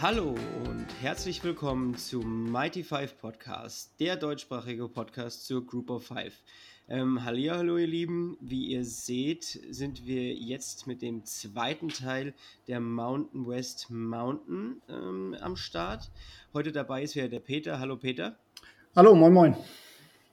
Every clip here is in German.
Hallo und herzlich willkommen zum Mighty Five Podcast, der deutschsprachige Podcast zur Group of Five. Ähm, hallo, ihr Lieben. Wie ihr seht, sind wir jetzt mit dem zweiten Teil der Mountain West Mountain ähm, am Start. Heute dabei ist wieder der Peter. Hallo Peter. Hallo, moin moin.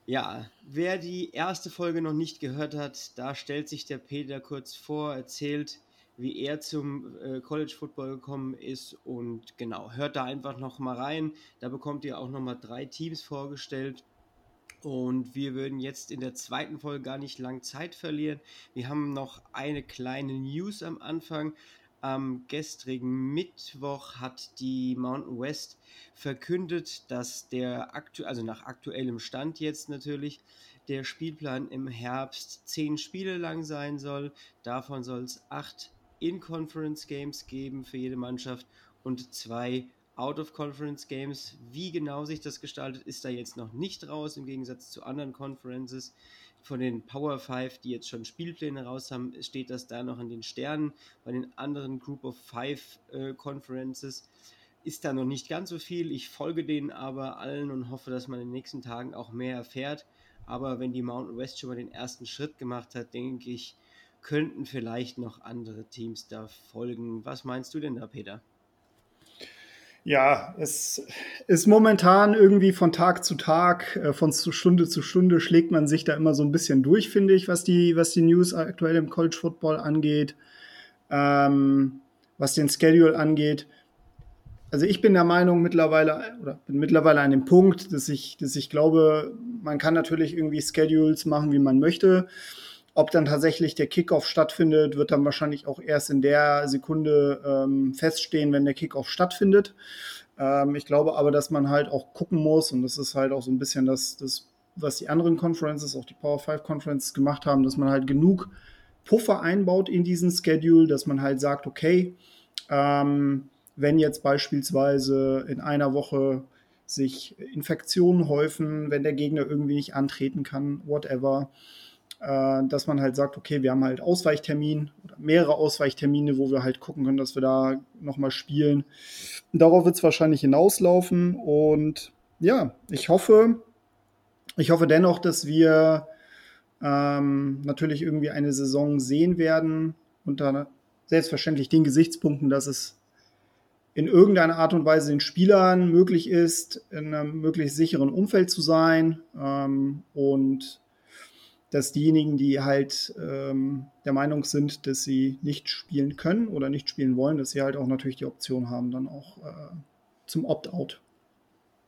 Ja, wer die erste Folge noch nicht gehört hat, da stellt sich der Peter kurz vor, erzählt, wie er zum äh, College Football gekommen ist und genau, hört da einfach noch mal rein. Da bekommt ihr auch noch mal drei Teams vorgestellt. Und wir würden jetzt in der zweiten Folge gar nicht lang Zeit verlieren. Wir haben noch eine kleine News am Anfang. Am gestrigen Mittwoch hat die Mountain West verkündet, dass der aktu also nach aktuellem Stand jetzt natürlich der Spielplan im Herbst zehn Spiele lang sein soll. Davon soll es acht In-Conference-Games geben für jede Mannschaft und zwei Out-of-Conference-Games. Wie genau sich das gestaltet, ist da jetzt noch nicht raus, im Gegensatz zu anderen Conferences. Von den Power 5, die jetzt schon Spielpläne raus haben, steht das da noch in den Sternen. Bei den anderen Group of Five äh, Conferences ist da noch nicht ganz so viel. Ich folge denen aber allen und hoffe, dass man in den nächsten Tagen auch mehr erfährt. Aber wenn die Mountain West schon mal den ersten Schritt gemacht hat, denke ich, könnten vielleicht noch andere Teams da folgen. Was meinst du denn da, Peter? Ja, es ist momentan irgendwie von Tag zu Tag, äh, von Stunde zu Stunde schlägt man sich da immer so ein bisschen durch, finde ich, was die, was die News aktuell im College Football angeht, ähm, was den Schedule angeht. Also ich bin der Meinung mittlerweile, oder bin mittlerweile an dem Punkt, dass ich, dass ich glaube, man kann natürlich irgendwie Schedules machen, wie man möchte. Ob dann tatsächlich der Kickoff stattfindet, wird dann wahrscheinlich auch erst in der Sekunde ähm, feststehen, wenn der Kickoff stattfindet. Ähm, ich glaube aber, dass man halt auch gucken muss, und das ist halt auch so ein bisschen das, das was die anderen Conferences, auch die Power 5 Conferences gemacht haben, dass man halt genug Puffer einbaut in diesen Schedule, dass man halt sagt, okay, ähm, wenn jetzt beispielsweise in einer Woche sich Infektionen häufen, wenn der Gegner irgendwie nicht antreten kann, whatever, dass man halt sagt, okay, wir haben halt Ausweichtermin oder mehrere Ausweichtermine, wo wir halt gucken können, dass wir da nochmal spielen. darauf wird es wahrscheinlich hinauslaufen und ja, ich hoffe, ich hoffe dennoch, dass wir ähm, natürlich irgendwie eine Saison sehen werden unter selbstverständlich den Gesichtspunkten, dass es in irgendeiner Art und Weise den Spielern möglich ist, in einem möglichst sicheren Umfeld zu sein ähm, und dass diejenigen, die halt ähm, der Meinung sind, dass sie nicht spielen können oder nicht spielen wollen, dass sie halt auch natürlich die Option haben, dann auch äh, zum Opt-out.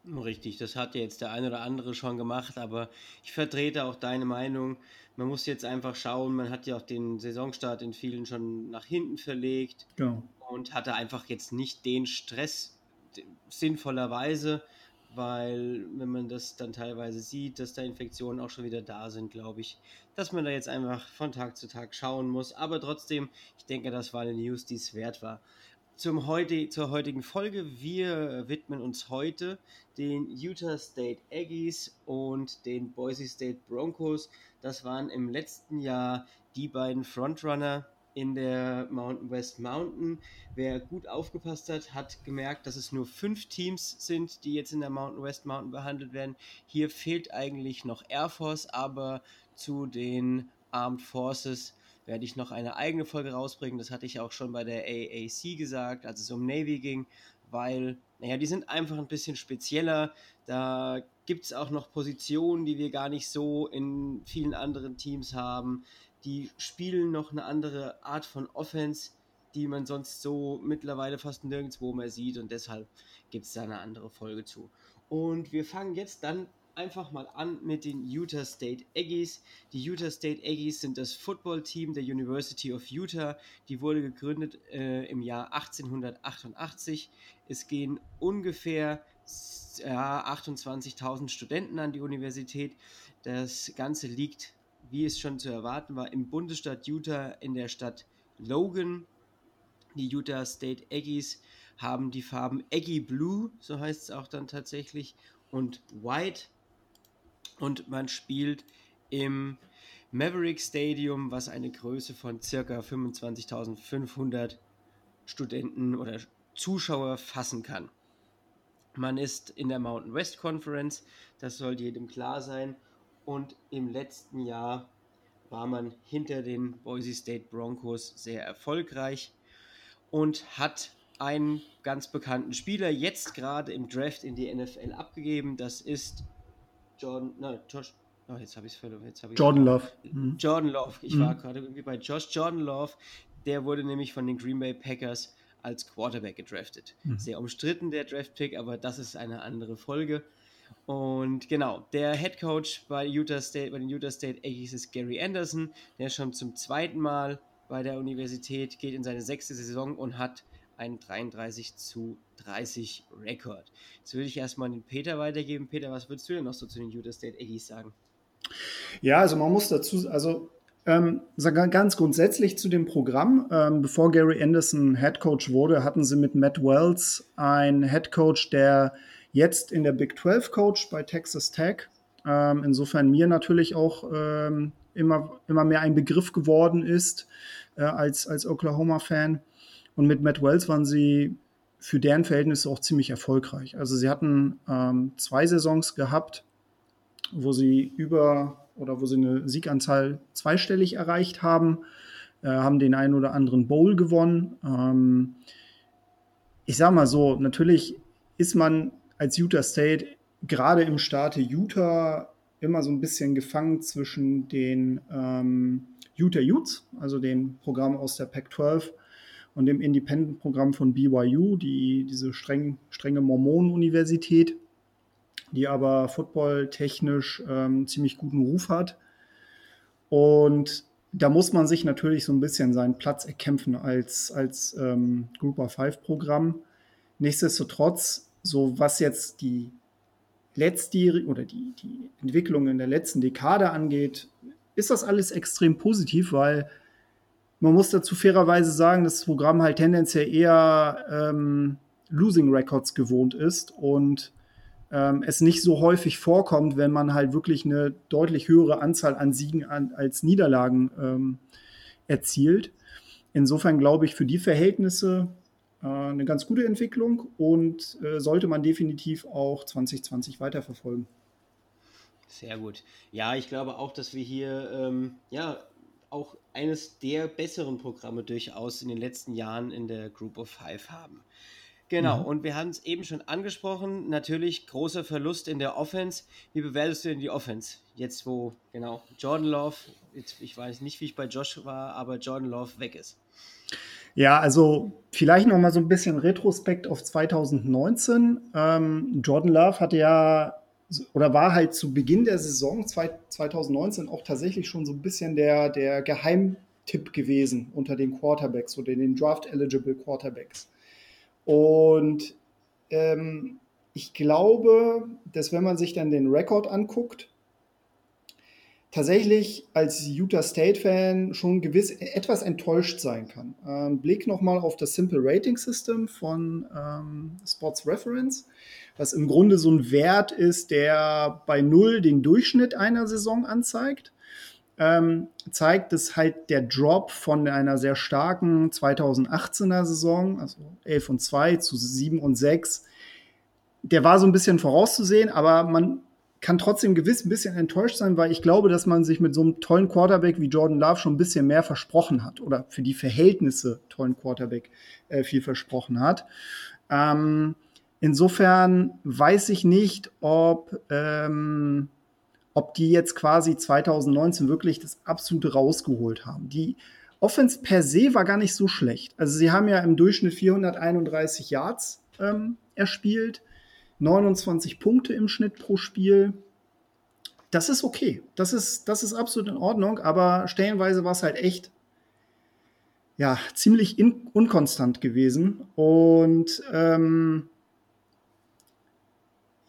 Richtig, das hat jetzt der eine oder andere schon gemacht, aber ich vertrete auch deine Meinung. Man muss jetzt einfach schauen, man hat ja auch den Saisonstart in vielen schon nach hinten verlegt genau. und hatte einfach jetzt nicht den Stress sinnvollerweise weil wenn man das dann teilweise sieht, dass da Infektionen auch schon wieder da sind, glaube ich, dass man da jetzt einfach von Tag zu Tag schauen muss. Aber trotzdem, ich denke, das war eine News, die es wert war. Zum heute, zur heutigen Folge. Wir widmen uns heute den Utah State Aggies und den Boise State Broncos. Das waren im letzten Jahr die beiden Frontrunner in der Mountain West Mountain. Wer gut aufgepasst hat, hat gemerkt, dass es nur fünf Teams sind, die jetzt in der Mountain West Mountain behandelt werden. Hier fehlt eigentlich noch Air Force, aber zu den Armed Forces werde ich noch eine eigene Folge rausbringen. Das hatte ich auch schon bei der AAC gesagt, als es um Navy ging, weil, naja, die sind einfach ein bisschen spezieller. Da gibt es auch noch Positionen, die wir gar nicht so in vielen anderen Teams haben die spielen noch eine andere Art von Offense, die man sonst so mittlerweile fast nirgendwo mehr sieht und deshalb gibt es da eine andere Folge zu. Und wir fangen jetzt dann einfach mal an mit den Utah State Aggies. Die Utah State Aggies sind das Footballteam der University of Utah. Die wurde gegründet äh, im Jahr 1888. Es gehen ungefähr ja, 28.000 Studenten an die Universität. Das Ganze liegt wie es schon zu erwarten war, im Bundesstaat Utah in der Stadt Logan. Die Utah State Aggies haben die Farben Aggie Blue, so heißt es auch dann tatsächlich, und White. Und man spielt im Maverick Stadium, was eine Größe von circa 25.500 Studenten oder Zuschauer fassen kann. Man ist in der Mountain West Conference, das sollte jedem klar sein. Und im letzten Jahr war man hinter den Boise State Broncos sehr erfolgreich und hat einen ganz bekannten Spieler jetzt gerade im Draft in die NFL abgegeben. Das ist Jordan, nein, Josh, oh, jetzt habe ich es verloren. Jetzt ich Jordan Love. Mhm. Jordan Love. Ich mhm. war gerade irgendwie bei Josh Jordan Love. Der wurde nämlich von den Green Bay Packers als Quarterback gedraftet. Mhm. Sehr umstritten der Draft-Pick, aber das ist eine andere Folge. Und genau, der Head Coach bei, Utah State, bei den Utah State Aggies ist Gary Anderson, der schon zum zweiten Mal bei der Universität geht in seine sechste Saison und hat einen 33 zu 30 Rekord. Jetzt würde ich erstmal den Peter weitergeben. Peter, was würdest du denn noch so zu den Utah State Aggies sagen? Ja, also man muss dazu, also ähm, ganz grundsätzlich zu dem Programm. Ähm, bevor Gary Anderson Head Coach wurde, hatten sie mit Matt Wells einen Head Coach, der jetzt in der Big 12 Coach bei Texas Tech. Ähm, insofern mir natürlich auch ähm, immer, immer mehr ein Begriff geworden ist äh, als, als Oklahoma-Fan. Und mit Matt Wells waren sie für deren Verhältnisse auch ziemlich erfolgreich. Also sie hatten ähm, zwei Saisons gehabt, wo sie über oder wo sie eine Sieganzahl zweistellig erreicht haben, äh, haben den einen oder anderen Bowl gewonnen. Ähm, ich sag mal so, natürlich ist man als Utah State gerade im Staate Utah immer so ein bisschen gefangen zwischen den ähm, Utah Utes, also dem Programm aus der Pac-12 und dem Independent-Programm von BYU, die, diese streng, strenge Mormonen-Universität, die aber footballtechnisch ähm, ziemlich guten Ruf hat. Und da muss man sich natürlich so ein bisschen seinen Platz erkämpfen als, als ähm, Group of Five Programm. Nichtsdestotrotz, so was jetzt die letztjährige oder die, die Entwicklung in der letzten Dekade angeht, ist das alles extrem positiv, weil man muss dazu fairerweise sagen, dass das Programm halt tendenziell eher ähm, Losing Records gewohnt ist und ähm, es nicht so häufig vorkommt, wenn man halt wirklich eine deutlich höhere Anzahl an Siegen an, als Niederlagen ähm, erzielt. Insofern glaube ich für die Verhältnisse eine ganz gute Entwicklung und äh, sollte man definitiv auch 2020 weiterverfolgen. Sehr gut. Ja, ich glaube auch, dass wir hier ähm, ja auch eines der besseren Programme durchaus in den letzten Jahren in der Group of Five haben. Genau, mhm. und wir haben es eben schon angesprochen, natürlich großer Verlust in der Offense. Wie bewertest du denn die Offense? Jetzt, wo, genau, Jordan Love, jetzt, ich weiß nicht, wie ich bei Josh war, aber Jordan Love weg ist. Ja, also vielleicht noch mal so ein bisschen Retrospekt auf 2019. Ähm, Jordan Love hatte ja oder war halt zu Beginn der Saison 2019 auch tatsächlich schon so ein bisschen der, der Geheimtipp gewesen unter den Quarterbacks oder den Draft-eligible Quarterbacks. Und ähm, ich glaube, dass wenn man sich dann den Rekord anguckt, tatsächlich als Utah State-Fan schon gewiss etwas enttäuscht sein kann. Ähm, Blick nochmal auf das Simple Rating System von ähm, Sports Reference, was im Grunde so ein Wert ist, der bei Null den Durchschnitt einer Saison anzeigt. Ähm, zeigt, dass halt der Drop von einer sehr starken 2018er Saison, also 11 und 2 zu 7 und 6, der war so ein bisschen vorauszusehen, aber man kann trotzdem gewiss ein bisschen enttäuscht sein, weil ich glaube, dass man sich mit so einem tollen Quarterback wie Jordan Love schon ein bisschen mehr versprochen hat oder für die Verhältnisse tollen Quarterback äh, viel versprochen hat. Ähm, insofern weiß ich nicht, ob, ähm, ob die jetzt quasi 2019 wirklich das absolute rausgeholt haben. Die Offense per se war gar nicht so schlecht. Also sie haben ja im Durchschnitt 431 Yards ähm, erspielt 29 Punkte im Schnitt pro Spiel. Das ist okay. Das ist, das ist absolut in Ordnung, aber stellenweise war es halt echt ja, ziemlich in, unkonstant gewesen. Und ähm,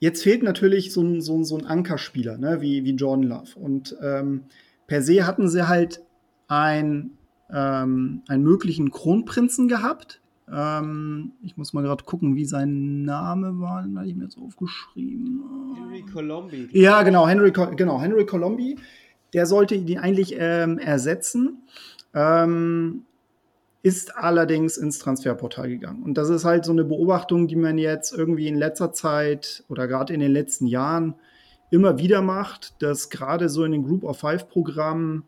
jetzt fehlt natürlich so ein, so, so ein Ankerspieler, ne, wie, wie Jordan Love. Und ähm, per se hatten sie halt ein, ähm, einen möglichen Kronprinzen gehabt, ähm, ich muss mal gerade gucken, wie sein Name war. Den hatte ich mir jetzt aufgeschrieben. Henry Colombi. Ja, genau, Henry, genau, Henry Colombi. Der sollte ihn eigentlich ähm, ersetzen. Ähm, ist allerdings ins Transferportal gegangen. Und das ist halt so eine Beobachtung, die man jetzt irgendwie in letzter Zeit oder gerade in den letzten Jahren immer wieder macht, dass gerade so in den Group of Five Programmen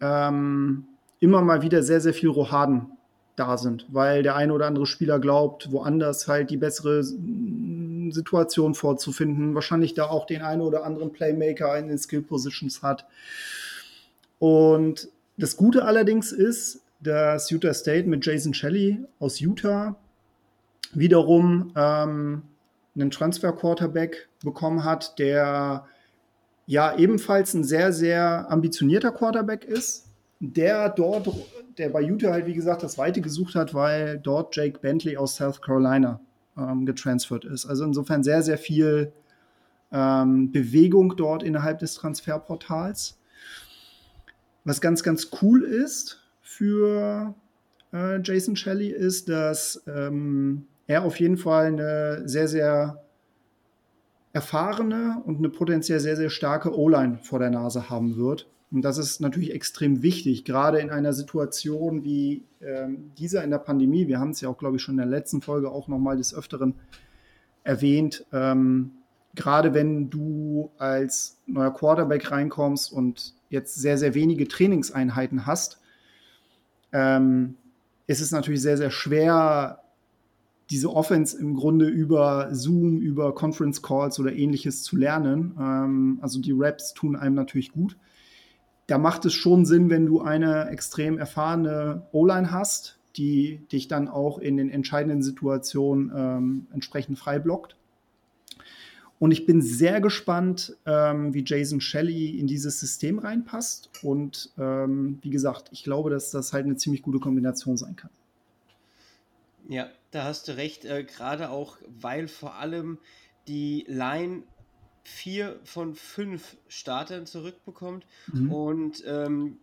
ähm, immer mal wieder sehr, sehr viel Rohaden da sind, weil der eine oder andere Spieler glaubt, woanders halt die bessere Situation vorzufinden, wahrscheinlich da auch den einen oder anderen Playmaker in den Skill Positions hat. Und das Gute allerdings ist, dass Utah State mit Jason Shelley aus Utah wiederum ähm, einen Transfer-Quarterback bekommen hat, der ja ebenfalls ein sehr, sehr ambitionierter Quarterback ist, der dort, der bei Utah halt, wie gesagt, das Weite gesucht hat, weil dort Jake Bentley aus South Carolina ähm, getransfert ist. Also insofern sehr, sehr viel ähm, Bewegung dort innerhalb des Transferportals. Was ganz, ganz cool ist für äh, Jason Shelley, ist, dass ähm, er auf jeden Fall eine sehr, sehr erfahrene und eine potenziell sehr, sehr starke O-Line vor der Nase haben wird. Und das ist natürlich extrem wichtig, gerade in einer Situation wie ähm, dieser in der Pandemie. Wir haben es ja auch, glaube ich, schon in der letzten Folge auch nochmal des Öfteren erwähnt. Ähm, gerade wenn du als neuer Quarterback reinkommst und jetzt sehr, sehr wenige Trainingseinheiten hast, ähm, ist es natürlich sehr, sehr schwer, diese Offense im Grunde über Zoom, über Conference Calls oder ähnliches zu lernen. Ähm, also die Raps tun einem natürlich gut da macht es schon Sinn, wenn du eine extrem erfahrene O-Line hast, die dich dann auch in den entscheidenden Situationen ähm, entsprechend frei blockt. Und ich bin sehr gespannt, ähm, wie Jason Shelley in dieses System reinpasst. Und ähm, wie gesagt, ich glaube, dass das halt eine ziemlich gute Kombination sein kann. Ja, da hast du recht. Äh, Gerade auch, weil vor allem die Line vier von fünf Startern zurückbekommt mhm. und ähm,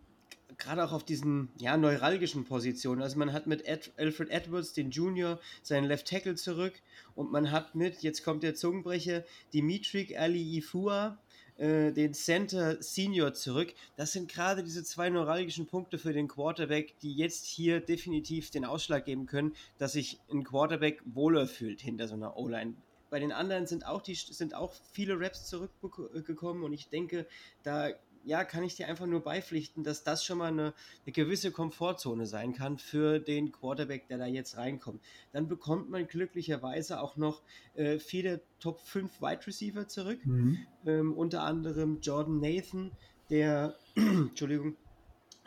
gerade auch auf diesen ja, neuralgischen Positionen. Also man hat mit Ed, Alfred Edwards, den Junior, seinen Left Tackle zurück und man hat mit, jetzt kommt der Zungenbrecher, Dimitri Ali Ifua, äh, den Center Senior zurück. Das sind gerade diese zwei neuralgischen Punkte für den Quarterback, die jetzt hier definitiv den Ausschlag geben können, dass sich ein Quarterback wohler fühlt hinter so einer O-Line. Bei den anderen sind auch, die, sind auch viele Raps zurückgekommen und ich denke, da ja, kann ich dir einfach nur beipflichten, dass das schon mal eine, eine, gewisse Komfortzone sein kann für den Quarterback, der da jetzt reinkommt. Dann bekommt man glücklicherweise auch noch äh, viele Top 5 Wide Receiver zurück, mhm. ähm, unter anderem Jordan Nathan, der, Entschuldigung,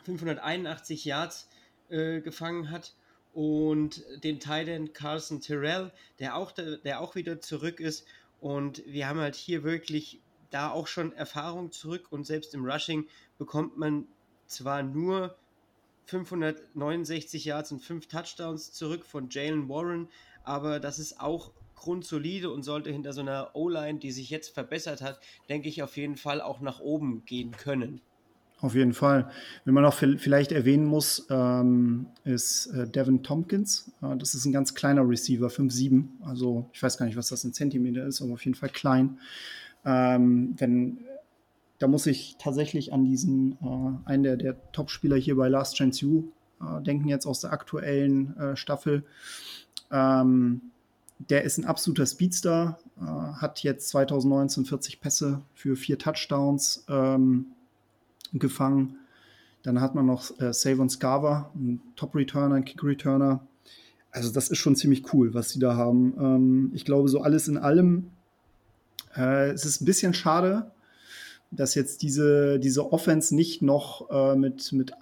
581 Yards äh, gefangen hat und den Titan Carson Terrell, der auch, der auch wieder zurück ist. Und wir haben halt hier wirklich da auch schon Erfahrung zurück und selbst im Rushing bekommt man zwar nur 569 Yards und 5 Touchdowns zurück von Jalen Warren, aber das ist auch grundsolide und sollte hinter so einer O-Line, die sich jetzt verbessert hat, denke ich auf jeden Fall auch nach oben gehen können. Auf jeden Fall. Wenn man auch vielleicht erwähnen muss, ähm, ist äh, Devin Tompkins. Äh, das ist ein ganz kleiner Receiver, 5'7. Also ich weiß gar nicht, was das in Zentimeter ist, aber auf jeden Fall klein. Ähm, wenn, da muss ich tatsächlich an diesen, äh, einen der, der Top-Spieler hier bei Last Chance U äh, denken, jetzt aus der aktuellen äh, Staffel. Ähm, der ist ein absoluter Speedster, äh, hat jetzt 2019 40 Pässe für vier Touchdowns. Ähm, gefangen. Dann hat man noch äh, Savon Scarver, ein Top-Returner, ein Kick-Returner. Also das ist schon ziemlich cool, was sie da haben. Ähm, ich glaube, so alles in allem, äh, es ist ein bisschen schade, dass jetzt diese, diese Offense nicht noch äh, mit, mit, äh,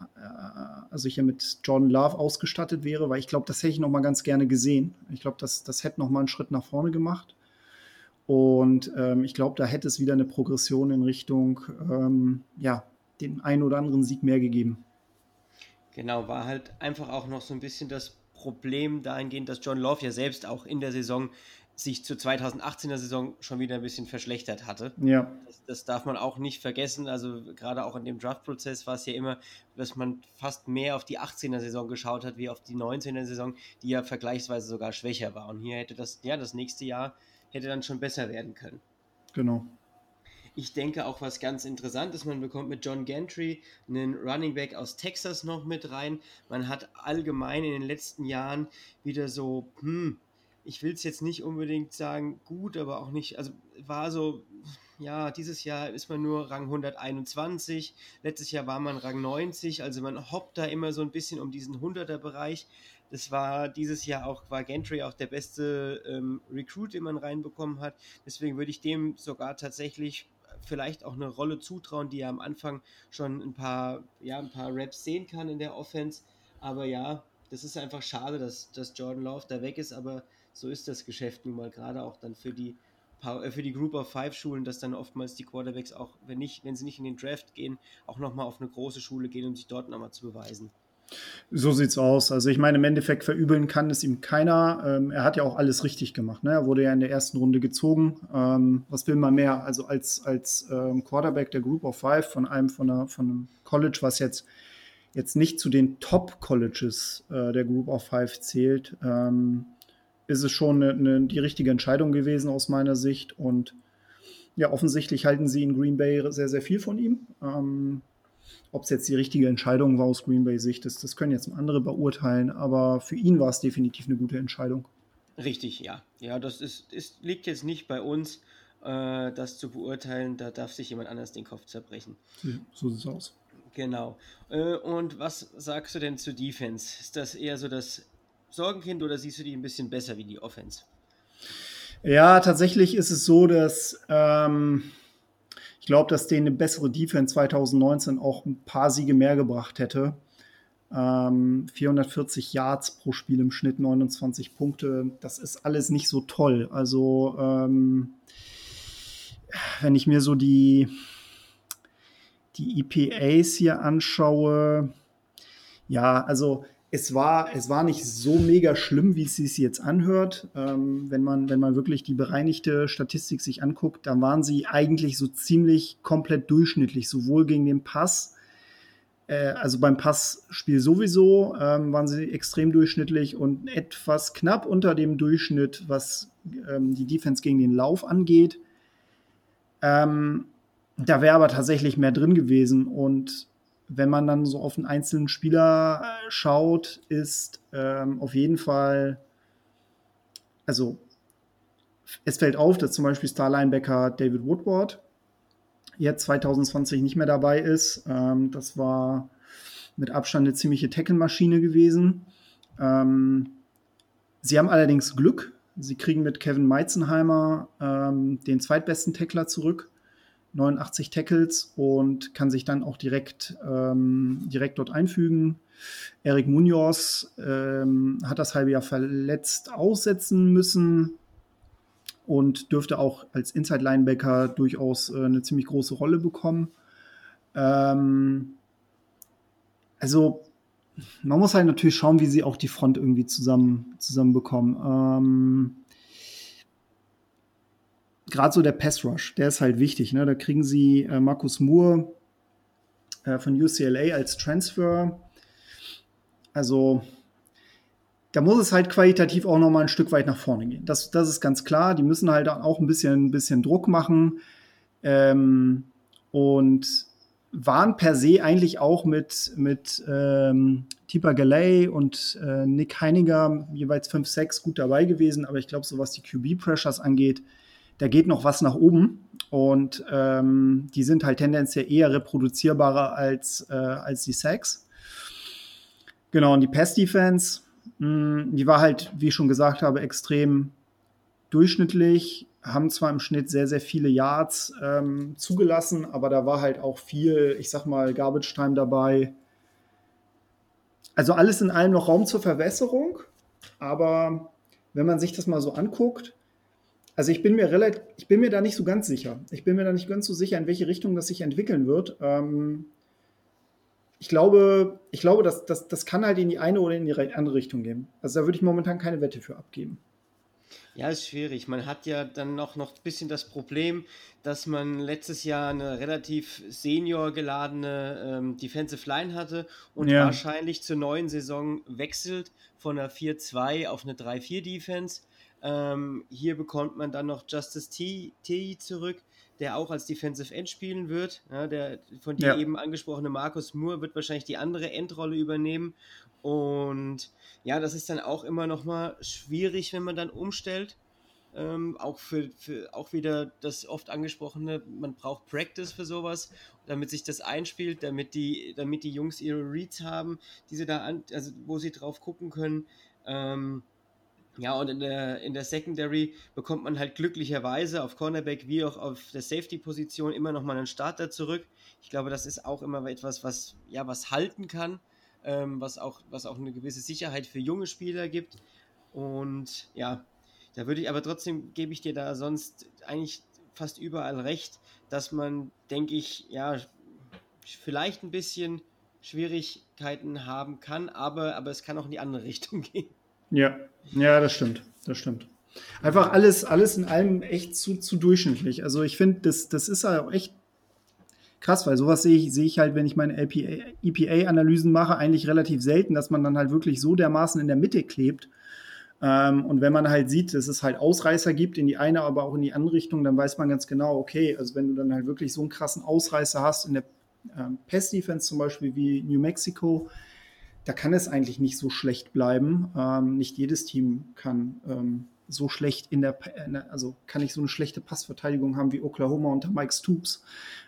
also hier mit Jordan Love ausgestattet wäre, weil ich glaube, das hätte ich noch mal ganz gerne gesehen. Ich glaube, das, das hätte noch mal einen Schritt nach vorne gemacht. Und ähm, ich glaube, da hätte es wieder eine Progression in Richtung, ähm, ja, den einen oder anderen Sieg mehr gegeben. Genau, war halt einfach auch noch so ein bisschen das Problem dahingehend, dass John Love ja selbst auch in der Saison sich zur 2018er Saison schon wieder ein bisschen verschlechtert hatte. Ja. Das, das darf man auch nicht vergessen. Also gerade auch in dem Draft-Prozess war es ja immer, dass man fast mehr auf die 18er Saison geschaut hat, wie auf die 19er Saison, die ja vergleichsweise sogar schwächer war. Und hier hätte das, ja, das nächste Jahr hätte dann schon besser werden können. Genau. Ich denke auch was ganz Interessantes, man bekommt mit John Gentry einen Running Back aus Texas noch mit rein. Man hat allgemein in den letzten Jahren wieder so, hm, ich will es jetzt nicht unbedingt sagen gut, aber auch nicht, also war so, ja, dieses Jahr ist man nur Rang 121, letztes Jahr war man Rang 90, also man hoppt da immer so ein bisschen um diesen 100er Bereich. Das war dieses Jahr auch, war Gentry auch der beste ähm, Recruit, den man reinbekommen hat. Deswegen würde ich dem sogar tatsächlich vielleicht auch eine Rolle zutrauen, die er am Anfang schon ein paar, ja, ein paar Raps sehen kann in der Offense. Aber ja, das ist einfach schade, dass, dass Jordan Love da weg ist, aber so ist das Geschäft nun mal gerade auch dann für die äh, für die Group of Five Schulen, dass dann oftmals die Quarterbacks auch, wenn nicht, wenn sie nicht in den Draft gehen, auch nochmal auf eine große Schule gehen, um sich dort nochmal zu beweisen. So sieht's aus. Also ich meine, im Endeffekt verübeln kann es ihm keiner. Ähm, er hat ja auch alles richtig gemacht. Ne? Er wurde ja in der ersten Runde gezogen. Ähm, was will man mehr? Also als, als ähm, Quarterback der Group of Five von einem von, einer, von einem College, was jetzt, jetzt nicht zu den Top-Colleges äh, der Group of Five zählt, ähm, ist es schon eine, eine, die richtige Entscheidung gewesen aus meiner Sicht. Und ja, offensichtlich halten sie in Green Bay sehr, sehr viel von ihm. Ob es jetzt die richtige Entscheidung war aus Green Bay Sicht, das, das können jetzt andere beurteilen, aber für ihn war es definitiv eine gute Entscheidung. Richtig, ja. Ja, das ist, ist, liegt jetzt nicht bei uns, äh, das zu beurteilen. Da darf sich jemand anders den Kopf zerbrechen. So sieht es aus. Genau. Äh, und was sagst du denn zu Defense? Ist das eher so das Sorgenkind oder siehst du die ein bisschen besser wie die Offense? Ja, tatsächlich ist es so, dass ähm, ich glaube, dass denen eine bessere Defense 2019 auch ein paar Siege mehr gebracht hätte. Ähm, 440 Yards pro Spiel im Schnitt, 29 Punkte. Das ist alles nicht so toll. Also, ähm, wenn ich mir so die, die EPAs hier anschaue, ja, also es war, es war nicht so mega schlimm, wie es sich jetzt anhört. Ähm, wenn, man, wenn man wirklich die bereinigte Statistik sich anguckt, dann waren sie eigentlich so ziemlich komplett durchschnittlich, sowohl gegen den Pass, äh, also beim Passspiel sowieso ähm, waren sie extrem durchschnittlich und etwas knapp unter dem Durchschnitt, was ähm, die Defense gegen den Lauf angeht. Ähm, da wäre aber tatsächlich mehr drin gewesen und wenn man dann so auf einen einzelnen Spieler äh, schaut, ist ähm, auf jeden Fall, also es fällt auf, dass zum Beispiel Star-Linebacker David Woodward jetzt 2020 nicht mehr dabei ist. Ähm, das war mit Abstand eine ziemliche Tackle-Maschine gewesen. Ähm, sie haben allerdings Glück. Sie kriegen mit Kevin Meizenheimer ähm, den zweitbesten Tackler zurück 89 Tackles und kann sich dann auch direkt, ähm, direkt dort einfügen. Eric Munoz ähm, hat das halbe Jahr verletzt aussetzen müssen und dürfte auch als Inside-Linebacker durchaus äh, eine ziemlich große Rolle bekommen. Ähm, also man muss halt natürlich schauen, wie sie auch die Front irgendwie zusammen, zusammen bekommen. Ähm, gerade so der Pass Rush, der ist halt wichtig. Ne? Da kriegen sie äh, Markus Moore äh, von UCLA als Transfer. Also da muss es halt qualitativ auch noch mal ein Stück weit nach vorne gehen. Das, das ist ganz klar. Die müssen halt auch ein bisschen, ein bisschen Druck machen. Ähm, und waren per se eigentlich auch mit, mit ähm, Tipa Galay und äh, Nick Heiniger jeweils 5-6 gut dabei gewesen. Aber ich glaube, so was die QB-Pressures angeht, da geht noch was nach oben und ähm, die sind halt tendenziell eher reproduzierbarer als, äh, als die Sacks. Genau, und die Pass-Defense, hm, die war halt, wie ich schon gesagt habe, extrem durchschnittlich, haben zwar im Schnitt sehr, sehr viele Yards ähm, zugelassen, aber da war halt auch viel, ich sag mal, Garbage Time dabei. Also alles in allem noch Raum zur Verwässerung, aber wenn man sich das mal so anguckt, also ich bin mir relativ, ich bin mir da nicht so ganz sicher. Ich bin mir da nicht ganz so sicher, in welche Richtung das sich entwickeln wird. Ähm, ich glaube, ich glaube, dass, dass, das kann halt in die eine oder in die andere Richtung gehen. Also da würde ich momentan keine Wette für abgeben. Ja, ist schwierig. Man hat ja dann noch, noch ein bisschen das Problem, dass man letztes Jahr eine relativ senior geladene ähm, Defensive Line hatte und ja. wahrscheinlich zur neuen Saison wechselt von einer 4-2 auf eine 3-4 Defense. Ähm, hier bekommt man dann noch Justice T, T zurück, der auch als Defensive End spielen wird. Ja, der von dir ja. eben angesprochene Markus Moore wird wahrscheinlich die andere Endrolle übernehmen. Und ja, das ist dann auch immer noch mal schwierig, wenn man dann umstellt. Ähm, auch für, für auch wieder das oft angesprochene, man braucht Practice für sowas, damit sich das einspielt, damit die, damit die Jungs ihre Reads haben, die sie da an, also wo sie drauf gucken können. Ähm, ja, und in der, in der Secondary bekommt man halt glücklicherweise auf Cornerback wie auch auf der Safety-Position immer noch mal einen Starter zurück. Ich glaube, das ist auch immer etwas, was, ja, was halten kann, ähm, was, auch, was auch eine gewisse Sicherheit für junge Spieler gibt. Und ja, da würde ich aber trotzdem, gebe ich dir da sonst eigentlich fast überall recht, dass man, denke ich, ja, vielleicht ein bisschen Schwierigkeiten haben kann, aber, aber es kann auch in die andere Richtung gehen. Ja, ja, das stimmt. Das stimmt. Einfach alles, alles in allem echt zu, zu durchschnittlich. Also ich finde, das, das ist auch echt krass, weil sowas sehe ich, sehe ich halt, wenn ich meine EPA-Analysen mache, eigentlich relativ selten, dass man dann halt wirklich so dermaßen in der Mitte klebt ähm, und wenn man halt sieht, dass es halt Ausreißer gibt in die eine, aber auch in die andere Richtung, dann weiß man ganz genau, okay, also wenn du dann halt wirklich so einen krassen Ausreißer hast in der ähm, Pass-Defense zum Beispiel wie New Mexico, da kann es eigentlich nicht so schlecht bleiben. Ähm, nicht jedes Team kann ähm, so schlecht in der, also kann ich so eine schlechte Passverteidigung haben wie Oklahoma unter Mike Stoops.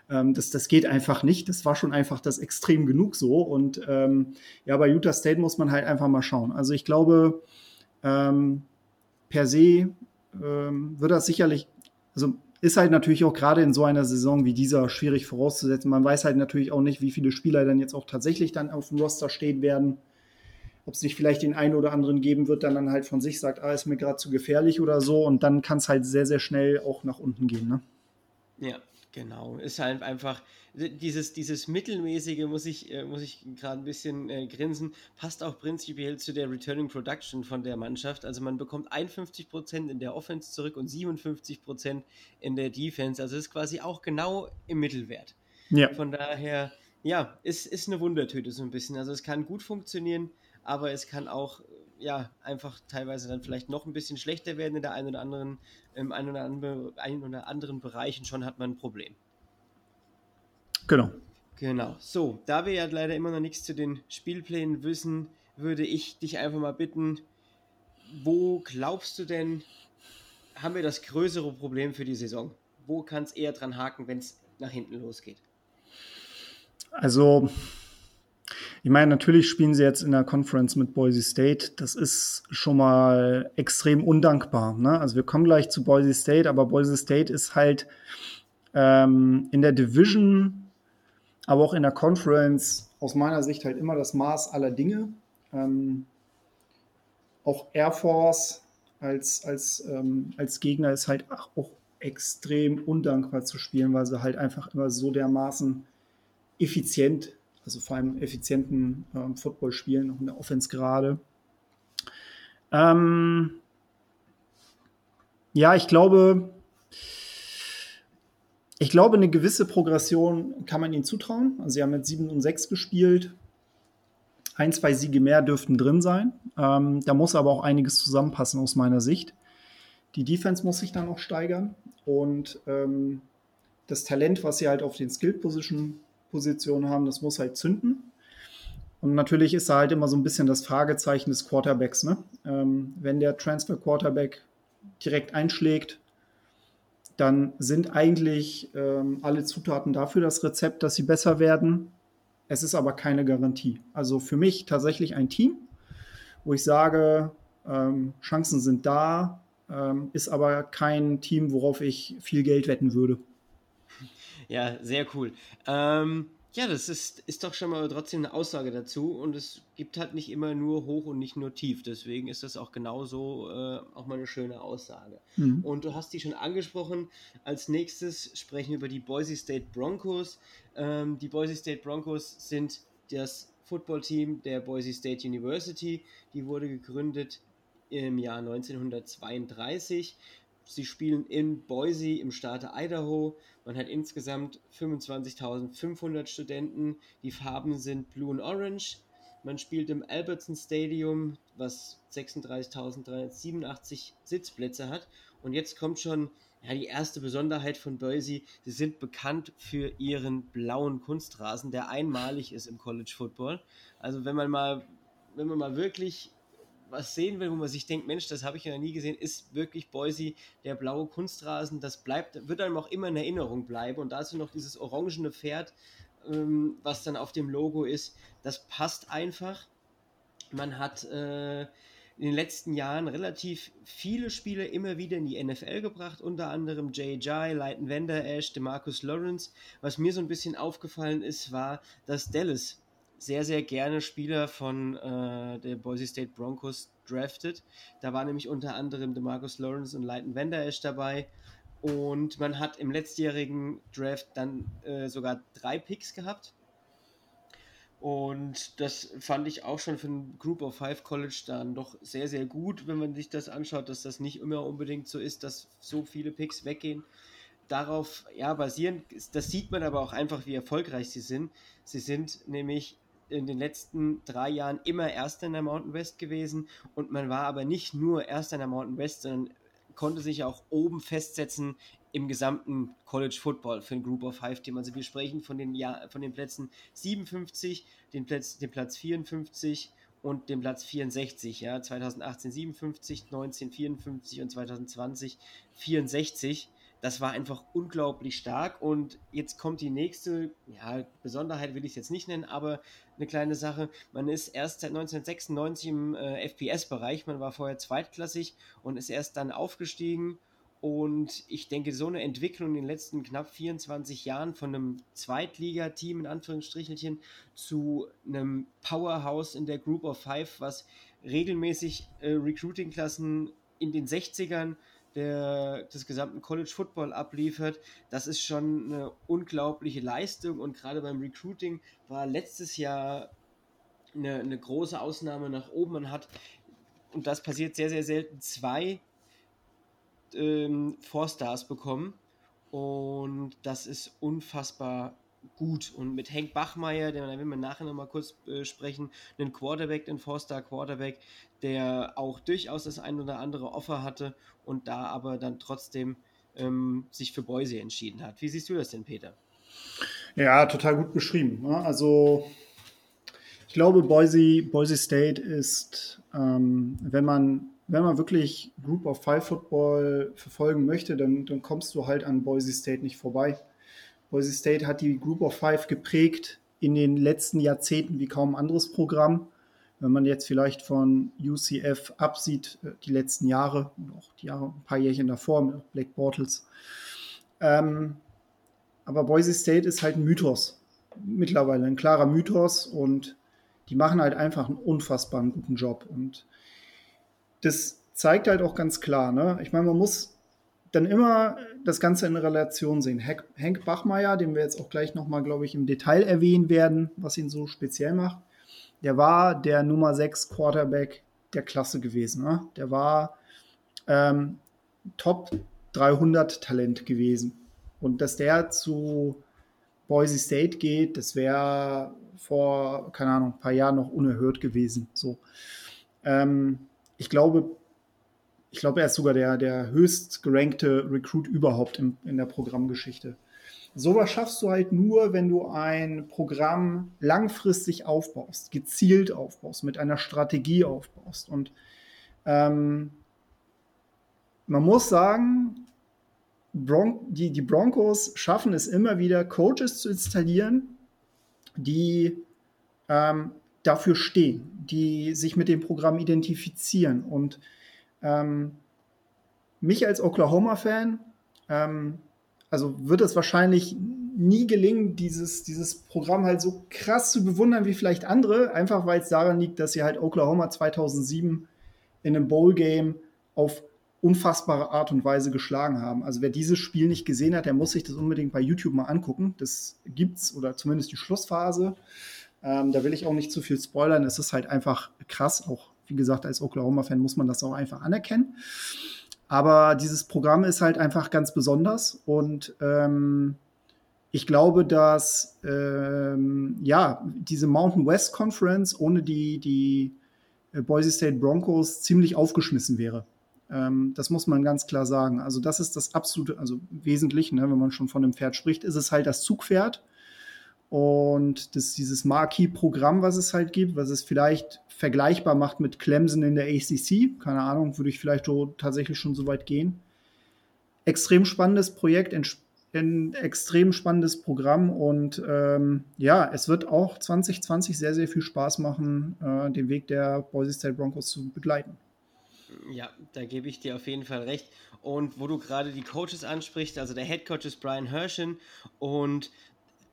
Ähm, das, das geht einfach nicht. Das war schon einfach das extrem genug so. Und ähm, ja, bei Utah State muss man halt einfach mal schauen. Also ich glaube, ähm, per se ähm, wird das sicherlich, also ist halt natürlich auch gerade in so einer Saison wie dieser schwierig vorauszusetzen. Man weiß halt natürlich auch nicht, wie viele Spieler dann jetzt auch tatsächlich dann auf dem Roster stehen werden. Ob es nicht vielleicht den einen oder anderen geben wird, der dann halt von sich sagt, ah, ist mir gerade zu gefährlich oder so. Und dann kann es halt sehr, sehr schnell auch nach unten gehen. Ne? Ja, Genau, ist halt einfach dieses, dieses mittelmäßige, muss ich, äh, muss ich gerade ein bisschen äh, grinsen, passt auch prinzipiell zu der Returning Production von der Mannschaft. Also man bekommt 51% in der Offense zurück und 57% in der Defense. Also ist quasi auch genau im Mittelwert. Ja. Von daher, ja, ist, ist eine Wundertüte so ein bisschen. Also es kann gut funktionieren, aber es kann auch ja, einfach teilweise dann vielleicht noch ein bisschen schlechter werden in der einen oder anderen, im einen oder, anderen, einen oder anderen Bereichen schon hat man ein Problem. Genau. Genau. So, da wir ja leider immer noch nichts zu den Spielplänen wissen, würde ich dich einfach mal bitten, wo glaubst du denn, haben wir das größere Problem für die Saison? Wo kann es eher dran haken, wenn es nach hinten losgeht? Also, ich meine, natürlich spielen sie jetzt in der Conference mit Boise State. Das ist schon mal extrem undankbar. Ne? Also wir kommen gleich zu Boise State, aber Boise State ist halt ähm, in der Division, aber auch in der Conference aus meiner Sicht halt immer das Maß aller Dinge. Ähm, auch Air Force als, als, ähm, als Gegner ist halt auch extrem undankbar zu spielen, weil sie halt einfach immer so dermaßen effizient also vor allem effizienten ähm, Football spielen, auch in der Offense gerade. Ähm, ja, ich glaube, ich glaube, eine gewisse Progression kann man ihnen zutrauen. Also sie haben mit 7 und 6 gespielt. Ein, zwei Siege mehr dürften drin sein. Ähm, da muss aber auch einiges zusammenpassen aus meiner Sicht. Die Defense muss sich dann auch steigern. Und ähm, das Talent, was sie halt auf den Skill Position Position haben, das muss halt zünden. Und natürlich ist da halt immer so ein bisschen das Fragezeichen des Quarterbacks. Ne? Ähm, wenn der Transfer Quarterback direkt einschlägt, dann sind eigentlich ähm, alle Zutaten dafür das Rezept, dass sie besser werden. Es ist aber keine Garantie. Also für mich tatsächlich ein Team, wo ich sage, ähm, Chancen sind da, ähm, ist aber kein Team, worauf ich viel Geld wetten würde. Ja, sehr cool. Ähm, ja, das ist, ist doch schon mal trotzdem eine Aussage dazu und es gibt halt nicht immer nur hoch und nicht nur tief. Deswegen ist das auch genauso äh, auch mal eine schöne Aussage. Mhm. Und du hast die schon angesprochen. Als nächstes sprechen wir über die Boise State Broncos. Ähm, die Boise State Broncos sind das Footballteam der Boise State University. Die wurde gegründet im Jahr 1932. Sie spielen in Boise im Staate Idaho. Man hat insgesamt 25.500 Studenten. Die Farben sind Blue und Orange. Man spielt im Albertson Stadium, was 36.387 Sitzplätze hat. Und jetzt kommt schon ja, die erste Besonderheit von Boise, sie sind bekannt für ihren blauen Kunstrasen, der einmalig ist im College Football. Also wenn man mal, wenn man mal wirklich was sehen will, wo man sich denkt, Mensch, das habe ich ja nie gesehen, ist wirklich Boise, der blaue Kunstrasen. Das bleibt, wird einem auch immer in Erinnerung bleiben. Und dazu noch dieses orangene Pferd, ähm, was dann auf dem Logo ist. Das passt einfach. Man hat äh, in den letzten Jahren relativ viele Spiele immer wieder in die NFL gebracht, unter anderem Jay Jai, Leighton Vander Esch, DeMarcus Lawrence. Was mir so ein bisschen aufgefallen ist, war, dass Dallas sehr, sehr gerne Spieler von äh, der Boise State Broncos drafted. Da war nämlich unter anderem DeMarcus Lawrence und Leighton Vander Esch dabei. Und man hat im letztjährigen Draft dann äh, sogar drei Picks gehabt. Und das fand ich auch schon für ein Group of Five College dann doch sehr, sehr gut, wenn man sich das anschaut, dass das nicht immer unbedingt so ist, dass so viele Picks weggehen. Darauf, ja, basierend, das sieht man aber auch einfach, wie erfolgreich sie sind. Sie sind nämlich in den letzten drei Jahren immer Erster in der Mountain West gewesen und man war aber nicht nur Erster in der Mountain West, sondern konnte sich auch oben festsetzen im gesamten College Football für ein Group of Five Team. Also wir sprechen von den, Jahr, von den Plätzen 57, den Platz, den Platz 54 und dem Platz 64. Ja, 2018 57, 19 54 und 2020 64 das war einfach unglaublich stark. Und jetzt kommt die nächste, ja, Besonderheit will ich es jetzt nicht nennen, aber eine kleine Sache. Man ist erst seit 1996 im äh, FPS-Bereich, man war vorher zweitklassig und ist erst dann aufgestiegen. Und ich denke, so eine Entwicklung in den letzten knapp 24 Jahren von einem Zweitligateam in Anführungsstrichelchen zu einem Powerhouse in der Group of Five, was regelmäßig äh, Recruiting-Klassen in den 60ern der, des gesamten College Football abliefert, das ist schon eine unglaubliche Leistung und gerade beim Recruiting war letztes Jahr eine, eine große Ausnahme nach oben. Man hat, und das passiert sehr, sehr selten, zwei ähm, Four-Stars bekommen und das ist unfassbar gut. Und mit Hank Bachmeier, der man nachher nochmal kurz äh, sprechen, einen Quarterback, den Four-Star Quarterback, der auch durchaus das ein oder andere Offer hatte und da aber dann trotzdem ähm, sich für Boise entschieden hat. Wie siehst du das denn, Peter? Ja, total gut beschrieben. Ne? Also ich glaube, Boise, Boise State ist, ähm, wenn man wenn man wirklich Group of Five Football verfolgen möchte, dann, dann kommst du halt an Boise State nicht vorbei. Boise State hat die Group of Five geprägt in den letzten Jahrzehnten wie kaum anderes Programm. Wenn man jetzt vielleicht von UCF absieht, äh, die letzten Jahre, auch die Jahre, ein paar Jährchen davor mit Black Bortles. Ähm, aber Boise State ist halt ein Mythos. Mittlerweile ein klarer Mythos und die machen halt einfach einen unfassbaren guten Job. Und das zeigt halt auch ganz klar, ne? Ich meine, man muss dann immer das Ganze in Relation sehen. Henk Bachmeier, den wir jetzt auch gleich nochmal, glaube ich, im Detail erwähnen werden, was ihn so speziell macht, der war der Nummer 6 Quarterback der Klasse gewesen. Ne? Der war ähm, Top 300 Talent gewesen. Und dass der zu Boise State geht, das wäre vor, keine Ahnung, ein paar Jahren noch unerhört gewesen. So. Ähm, ich glaube, ich glaube, er ist sogar der, der höchst gerankte Recruit überhaupt in, in der Programmgeschichte. Sowas schaffst du halt nur, wenn du ein Programm langfristig aufbaust, gezielt aufbaust, mit einer Strategie aufbaust. Und ähm, man muss sagen, Bron die, die Broncos schaffen es immer wieder, Coaches zu installieren, die ähm, dafür stehen, die sich mit dem Programm identifizieren und ähm, mich als Oklahoma-Fan, ähm, also wird es wahrscheinlich nie gelingen, dieses, dieses Programm halt so krass zu bewundern wie vielleicht andere, einfach weil es daran liegt, dass sie halt Oklahoma 2007 in einem Bowl-Game auf unfassbare Art und Weise geschlagen haben. Also wer dieses Spiel nicht gesehen hat, der muss sich das unbedingt bei YouTube mal angucken. Das gibt's oder zumindest die Schlussphase. Ähm, da will ich auch nicht zu viel spoilern. Es ist halt einfach krass, auch wie gesagt, als Oklahoma-Fan muss man das auch einfach anerkennen. Aber dieses Programm ist halt einfach ganz besonders und ähm, ich glaube, dass ähm, ja, diese Mountain West Conference ohne die, die äh, Boise State Broncos ziemlich aufgeschmissen wäre. Ähm, das muss man ganz klar sagen. Also das ist das absolute, also Wesentliche, ne, wenn man schon von einem Pferd spricht, ist es halt das Zugpferd. Und das, dieses Marquis-Programm, was es halt gibt, was es vielleicht vergleichbar macht mit Clemson in der ACC, keine Ahnung, würde ich vielleicht so tatsächlich schon so weit gehen. Extrem spannendes Projekt, ein extrem spannendes Programm und ähm, ja, es wird auch 2020 sehr, sehr viel Spaß machen, äh, den Weg der Boise State Broncos zu begleiten. Ja, da gebe ich dir auf jeden Fall recht. Und wo du gerade die Coaches ansprichst, also der Head Coach ist Brian Herschen und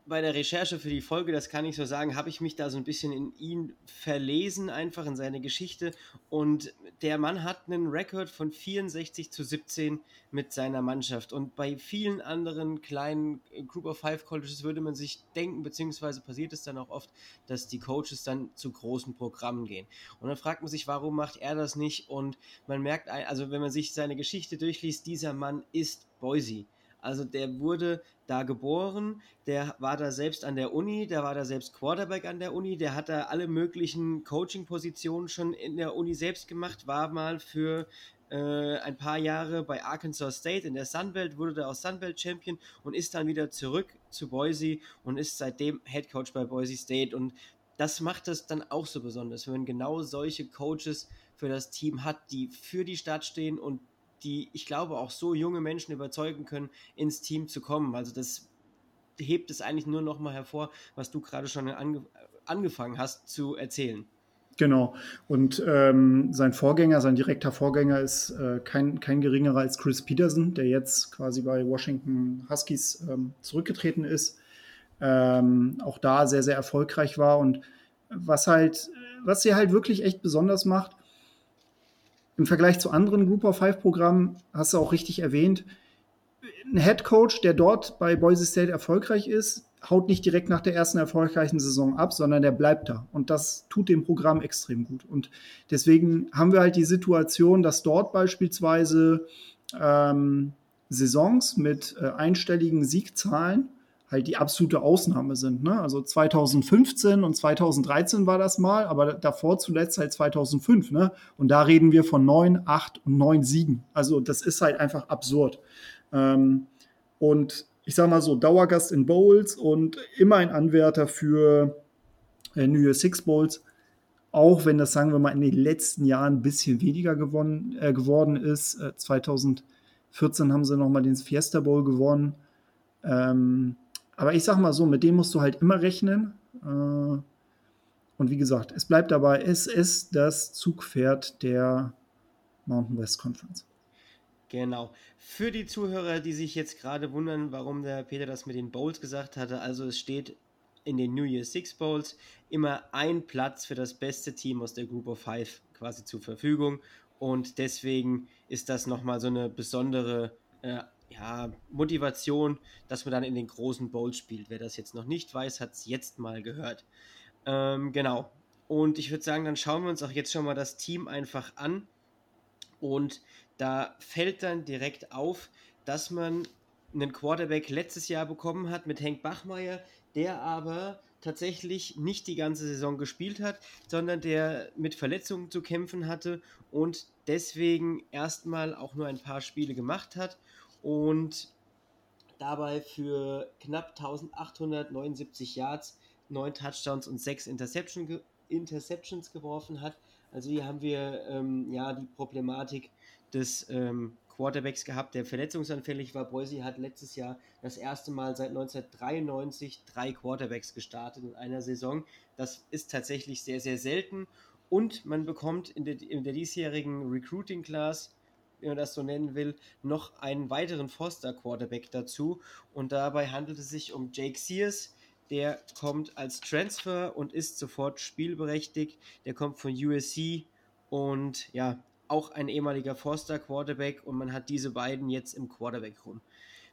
bei der Recherche für die Folge, das kann ich so sagen, habe ich mich da so ein bisschen in ihn verlesen, einfach in seine Geschichte. Und der Mann hat einen Rekord von 64 zu 17 mit seiner Mannschaft. Und bei vielen anderen kleinen Group of Five Colleges würde man sich denken, beziehungsweise passiert es dann auch oft, dass die Coaches dann zu großen Programmen gehen. Und dann fragt man sich, warum macht er das nicht? Und man merkt, also wenn man sich seine Geschichte durchliest, dieser Mann ist Boise. Also der wurde da geboren, der war da selbst an der Uni, der war da selbst Quarterback an der Uni, der hat da alle möglichen Coaching-Positionen schon in der Uni selbst gemacht, war mal für äh, ein paar Jahre bei Arkansas State in der Sunbelt, wurde da auch Sunbelt Champion und ist dann wieder zurück zu Boise und ist seitdem Head Coach bei Boise State. Und das macht es dann auch so besonders, wenn man genau solche Coaches für das Team hat, die für die Stadt stehen und die, ich glaube, auch so junge Menschen überzeugen können, ins Team zu kommen. Also das hebt es eigentlich nur noch mal hervor, was du gerade schon ange angefangen hast zu erzählen. Genau. Und ähm, sein Vorgänger, sein direkter Vorgänger ist äh, kein, kein geringerer als Chris Peterson, der jetzt quasi bei Washington Huskies ähm, zurückgetreten ist. Ähm, auch da sehr, sehr erfolgreich war. Und was halt, was sie halt wirklich echt besonders macht, im Vergleich zu anderen Group of Five Programmen, hast du auch richtig erwähnt, ein Head Coach, der dort bei Boise State erfolgreich ist, haut nicht direkt nach der ersten erfolgreichen Saison ab, sondern der bleibt da. Und das tut dem Programm extrem gut. Und deswegen haben wir halt die Situation, dass dort beispielsweise ähm, Saisons mit äh, einstelligen Siegzahlen halt die absolute Ausnahme sind. Ne? Also 2015 und 2013 war das mal, aber davor zuletzt halt 2005. Ne? Und da reden wir von neun, acht und neun Siegen. Also das ist halt einfach absurd. Ähm, und ich sage mal so, Dauergast in Bowls und immer ein Anwärter für äh, New Year Six Bowls. Auch wenn das, sagen wir mal, in den letzten Jahren ein bisschen weniger gewonnen, äh, geworden ist. Äh, 2014 haben sie nochmal den Fiesta Bowl gewonnen. Ähm, aber ich sag mal so, mit dem musst du halt immer rechnen. Äh, und wie gesagt, es bleibt dabei, es ist das Zugpferd der Mountain West Conference. Genau. Für die Zuhörer, die sich jetzt gerade wundern, warum der Peter das mit den Bowls gesagt hatte, also es steht in den New Year Six Bowls immer ein Platz für das beste Team aus der Group of Five quasi zur Verfügung und deswegen ist das nochmal so eine besondere äh, ja, Motivation, dass man dann in den großen Bowls spielt. Wer das jetzt noch nicht weiß, hat es jetzt mal gehört. Ähm, genau. Und ich würde sagen, dann schauen wir uns auch jetzt schon mal das Team einfach an. Und da fällt dann direkt auf, dass man einen Quarterback letztes Jahr bekommen hat mit Henk Bachmeier, der aber tatsächlich nicht die ganze Saison gespielt hat, sondern der mit Verletzungen zu kämpfen hatte und deswegen erstmal auch nur ein paar Spiele gemacht hat und dabei für knapp 1879 Yards, 9 Touchdowns und 6 Interception, Interceptions geworfen hat. Also hier haben wir ähm, ja die Problematik des ähm, Quarterbacks gehabt, der verletzungsanfällig war. Boise hat letztes Jahr das erste Mal seit 1993 drei Quarterbacks gestartet in einer Saison. Das ist tatsächlich sehr, sehr selten. Und man bekommt in der, in der diesjährigen Recruiting Class wenn man das so nennen will, noch einen weiteren Foster-Quarterback dazu. Und dabei handelt es sich um Jake Sears. Der kommt als Transfer und ist sofort spielberechtigt. Der kommt von USC und ja, auch ein ehemaliger Foster-Quarterback. Und man hat diese beiden jetzt im Quarterback-Room.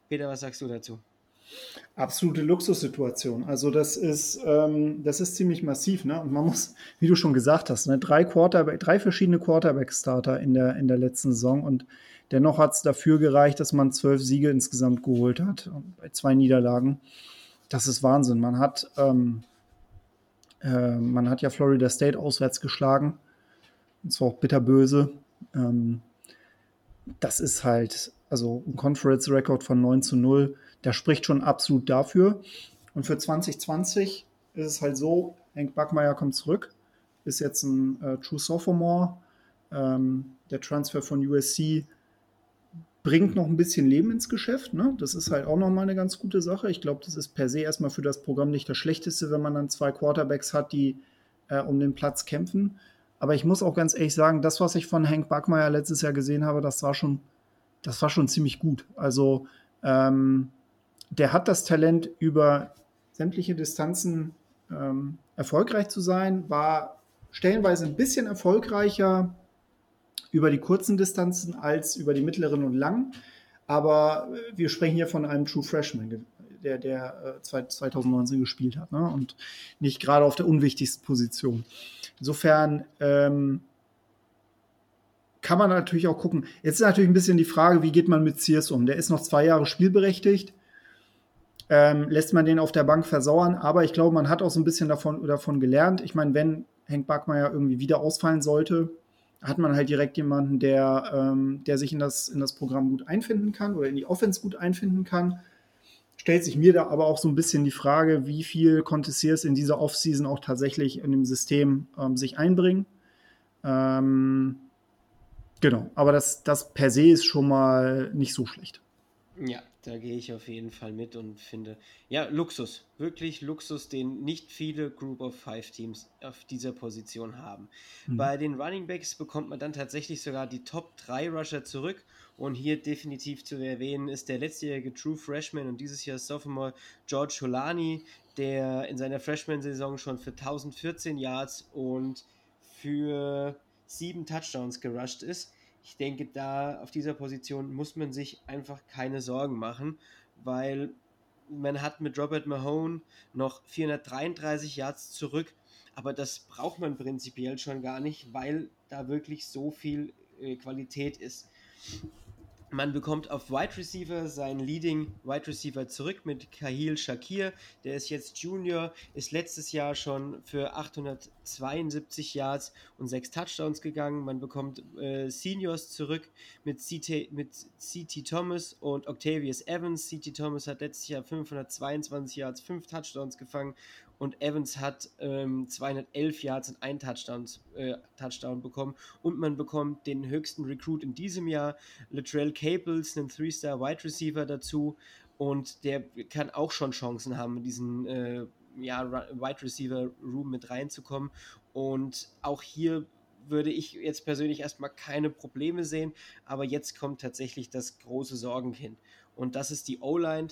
Peter, was sagst du dazu? Absolute Luxussituation. Also das ist, ähm, das ist ziemlich massiv. Ne? Und man muss, wie du schon gesagt hast, ne, drei, Quarterback, drei verschiedene Quarterback-Starter in der, in der letzten Saison. Und dennoch hat es dafür gereicht, dass man zwölf Siege insgesamt geholt hat. Bei zwei Niederlagen. Das ist Wahnsinn. Man hat, ähm, äh, man hat ja Florida State auswärts geschlagen. Und zwar auch bitterböse. Ähm, das ist halt, also ein Conference-Record von 9 zu 0, der spricht schon absolut dafür. Und für 2020 ist es halt so, Hank Backmeier kommt zurück, ist jetzt ein äh, True Sophomore. Ähm, der Transfer von USC bringt noch ein bisschen Leben ins Geschäft. Ne? Das ist halt auch nochmal eine ganz gute Sache. Ich glaube, das ist per se erstmal für das Programm nicht das Schlechteste, wenn man dann zwei Quarterbacks hat, die äh, um den Platz kämpfen. Aber ich muss auch ganz ehrlich sagen, das, was ich von Hank Backmeier letztes Jahr gesehen habe, das war schon, das war schon ziemlich gut. Also ähm, der hat das Talent, über sämtliche Distanzen ähm, erfolgreich zu sein, war stellenweise ein bisschen erfolgreicher über die kurzen Distanzen als über die mittleren und langen. Aber äh, wir sprechen hier von einem True Freshman, der, der 2019 äh, gespielt hat ne? und nicht gerade auf der unwichtigsten Position. Insofern ähm, kann man natürlich auch gucken. Jetzt ist natürlich ein bisschen die Frage, wie geht man mit Sears um? Der ist noch zwei Jahre spielberechtigt. Ähm, lässt man den auf der Bank versauern, aber ich glaube, man hat auch so ein bisschen davon, davon gelernt. Ich meine, wenn Henk Backmeier irgendwie wieder ausfallen sollte, hat man halt direkt jemanden, der, ähm, der sich in das, in das Programm gut einfinden kann oder in die Offense gut einfinden kann. Stellt sich mir da aber auch so ein bisschen die Frage, wie viel konnte Sears in dieser Offseason auch tatsächlich in dem System ähm, sich einbringen. Ähm, genau, aber das, das per se ist schon mal nicht so schlecht. Ja, da gehe ich auf jeden Fall mit und finde, ja, Luxus, wirklich Luxus, den nicht viele Group of Five Teams auf dieser Position haben. Mhm. Bei den Running Backs bekommt man dann tatsächlich sogar die Top 3 Rusher zurück und hier definitiv zu erwähnen ist der letztjährige True Freshman und dieses Jahr Sophomore George Holani, der in seiner Freshman-Saison schon für 1014 Yards und für sieben Touchdowns gerusht ist ich denke, da auf dieser Position muss man sich einfach keine Sorgen machen, weil man hat mit Robert Mahone noch 433 Yards zurück, aber das braucht man prinzipiell schon gar nicht, weil da wirklich so viel äh, Qualität ist. Man bekommt auf Wide Receiver seinen Leading Wide Receiver zurück mit Kahil Shakir. Der ist jetzt Junior, ist letztes Jahr schon für 872 Yards und 6 Touchdowns gegangen. Man bekommt äh, Seniors zurück mit CT, mit CT Thomas und Octavius Evans. CT Thomas hat letztes Jahr 522 Yards, 5 Touchdowns gefangen und Evans hat ähm, 211 Yards und ein Touchdown, äh, Touchdown bekommen. Und man bekommt den höchsten Recruit in diesem Jahr, Latrell Caples, einen Three-Star Wide Receiver dazu. Und der kann auch schon Chancen haben, in diesen äh, ja, Wide Receiver Room mit reinzukommen. Und auch hier würde ich jetzt persönlich erstmal keine Probleme sehen, aber jetzt kommt tatsächlich das große Sorgenkind. Und das ist die O-Line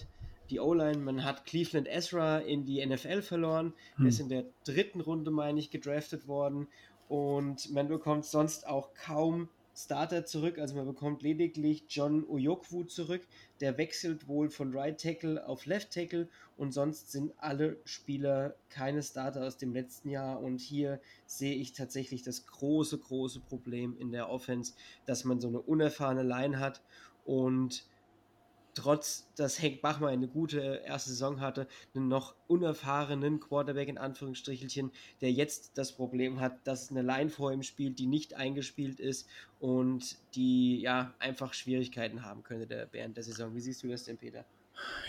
die O-Line. Man hat Cleveland Ezra in die NFL verloren. Hm. Er ist in der dritten Runde, meine ich, gedraftet worden. Und man bekommt sonst auch kaum Starter zurück. Also man bekommt lediglich John Oyokwu zurück. Der wechselt wohl von Right Tackle auf Left Tackle. Und sonst sind alle Spieler keine Starter aus dem letzten Jahr. Und hier sehe ich tatsächlich das große, große Problem in der Offense, dass man so eine unerfahrene Line hat. Und trotz dass Hank Bachmann eine gute erste Saison hatte, einen noch unerfahrenen Quarterback in Anführungsstrichelchen, der jetzt das Problem hat, dass eine Line vor ihm spielt, die nicht eingespielt ist und die ja einfach Schwierigkeiten haben könnte der, während der Saison. Wie siehst du das denn, Peter?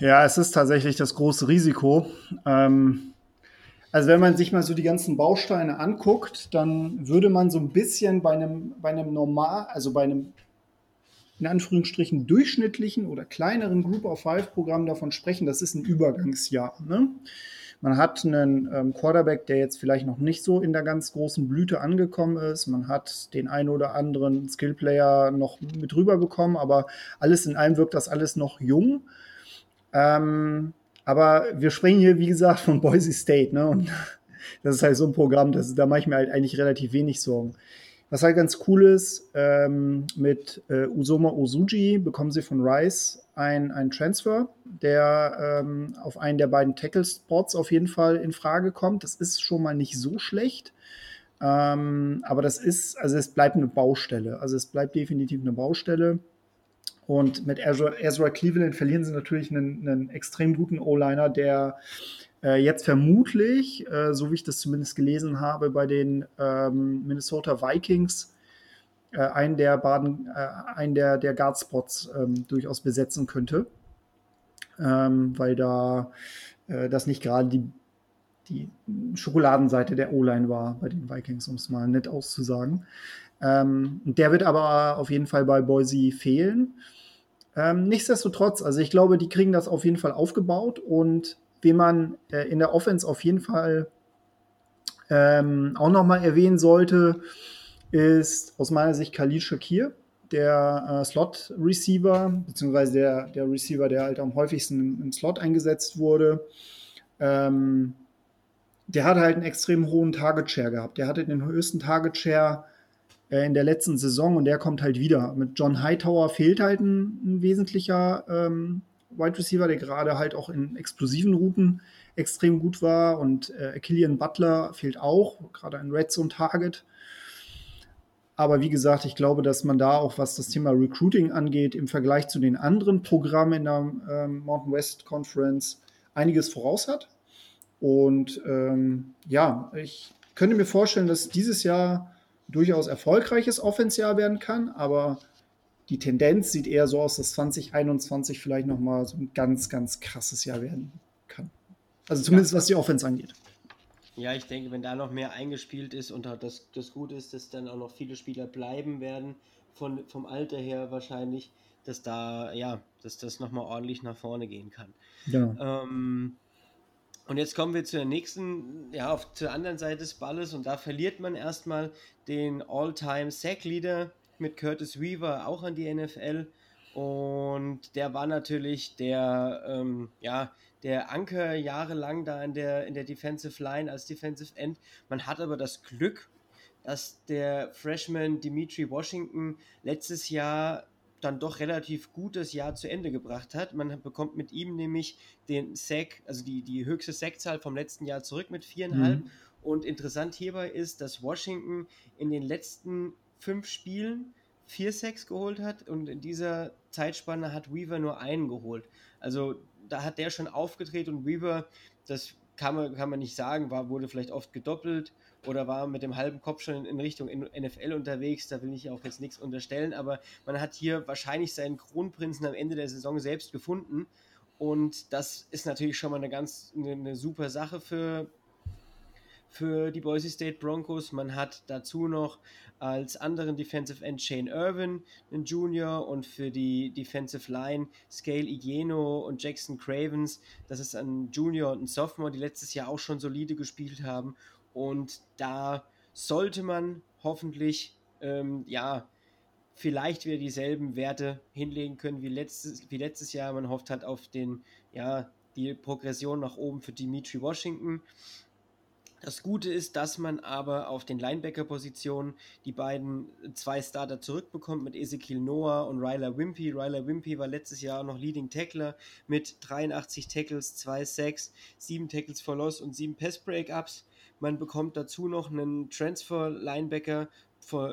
Ja, es ist tatsächlich das große Risiko. Ähm, also wenn man sich mal so die ganzen Bausteine anguckt, dann würde man so ein bisschen bei einem, bei einem normal, also bei einem in Anführungsstrichen durchschnittlichen oder kleineren Group of Five Programm davon sprechen, das ist ein Übergangsjahr. Ne? Man hat einen ähm, Quarterback, der jetzt vielleicht noch nicht so in der ganz großen Blüte angekommen ist. Man hat den einen oder anderen Skillplayer noch mit rüberbekommen, aber alles in allem wirkt das alles noch jung. Ähm, aber wir sprechen hier, wie gesagt, von Boise State. Ne? Und das ist halt so ein Programm, das, da mache ich mir halt eigentlich relativ wenig Sorgen. Was halt ganz cool ist, ähm, mit äh, Usoma Osuji bekommen sie von Rice einen Transfer, der ähm, auf einen der beiden Tackle-Spots auf jeden Fall in Frage kommt. Das ist schon mal nicht so schlecht. Ähm, aber das ist, also es bleibt eine Baustelle. Also es bleibt definitiv eine Baustelle. Und mit Ezra, Cleveland verlieren sie natürlich einen, einen extrem guten O-Liner, der jetzt vermutlich, äh, so wie ich das zumindest gelesen habe, bei den ähm, Minnesota Vikings äh, einen der Baden, äh, einen der, der Guard-Spots ähm, durchaus besetzen könnte. Ähm, weil da äh, das nicht gerade die, die Schokoladenseite der O-Line war bei den Vikings, um es mal nett auszusagen. Der wird aber auf jeden Fall bei Boise fehlen. Nichtsdestotrotz, also ich glaube, die kriegen das auf jeden Fall aufgebaut und wen man äh, in der Offense auf jeden Fall ähm, auch nochmal erwähnen sollte, ist aus meiner Sicht Khalil Shakir, der äh, Slot-Receiver, beziehungsweise der, der Receiver, der halt am häufigsten im, im Slot eingesetzt wurde. Ähm, der hatte halt einen extrem hohen Target-Share gehabt. Der hatte den höchsten Target-Share äh, in der letzten Saison und der kommt halt wieder. Mit John Hightower fehlt halt ein, ein wesentlicher ähm, Wide Receiver, der gerade halt auch in explosiven Routen extrem gut war und äh, Killian Butler fehlt auch, gerade ein Red Zone Target. Aber wie gesagt, ich glaube, dass man da auch, was das Thema Recruiting angeht, im Vergleich zu den anderen Programmen in der ähm, Mountain West Conference einiges voraus hat. Und ähm, ja, ich könnte mir vorstellen, dass dieses Jahr durchaus erfolgreiches Offensjahr werden kann, aber die Tendenz sieht eher so aus, dass 2021 vielleicht nochmal so ein ganz, ganz krasses Jahr werden kann. Also zumindest ja. was die Offense angeht. Ja, ich denke, wenn da noch mehr eingespielt ist und das, das Gute ist, dass dann auch noch viele Spieler bleiben werden, von, vom Alter her wahrscheinlich, dass da, ja, dass das nochmal ordentlich nach vorne gehen kann. Ja. Ähm, und jetzt kommen wir zur nächsten, ja, auf zur anderen Seite des Balles und da verliert man erstmal den All-Time Sack-Leader mit Curtis Weaver auch an die NFL. Und der war natürlich der, ähm, ja, der Anker jahrelang da in der, in der Defensive Line als Defensive End. Man hat aber das Glück, dass der Freshman Dimitri Washington letztes Jahr dann doch relativ gut das Jahr zu Ende gebracht hat. Man bekommt mit ihm nämlich den Sack, also die, die höchste Sackzahl vom letzten Jahr zurück mit viereinhalb. Mhm. Und interessant hierbei ist, dass Washington in den letzten fünf Spielen vier Sacks geholt hat und in dieser Zeitspanne hat Weaver nur einen geholt. Also da hat der schon aufgedreht und Weaver, das kann man, kann man nicht sagen, war, wurde vielleicht oft gedoppelt oder war mit dem halben Kopf schon in Richtung NFL unterwegs. Da will ich auch jetzt nichts unterstellen, aber man hat hier wahrscheinlich seinen Kronprinzen am Ende der Saison selbst gefunden. Und das ist natürlich schon mal eine ganz eine, eine super Sache für, für die Boise State Broncos. Man hat dazu noch als anderen Defensive End Shane Irvin, einen Junior, und für die Defensive Line Scale Igeno und Jackson Cravens. Das ist ein Junior und ein Sophomore, die letztes Jahr auch schon solide gespielt haben. Und da sollte man hoffentlich, ähm, ja, vielleicht wieder dieselben Werte hinlegen können wie letztes, wie letztes Jahr. Man hofft halt auf den, ja, die Progression nach oben für Dimitri Washington. Das Gute ist, dass man aber auf den Linebacker-Positionen die beiden zwei Starter zurückbekommt mit Ezekiel Noah und Ryler Wimpy. Ryler Wimpy war letztes Jahr noch Leading Tackler mit 83 Tackles, 2 Sacks, 7 Tackles for Loss und 7 Pass-Breakups. Man bekommt dazu noch einen Transfer-Linebacker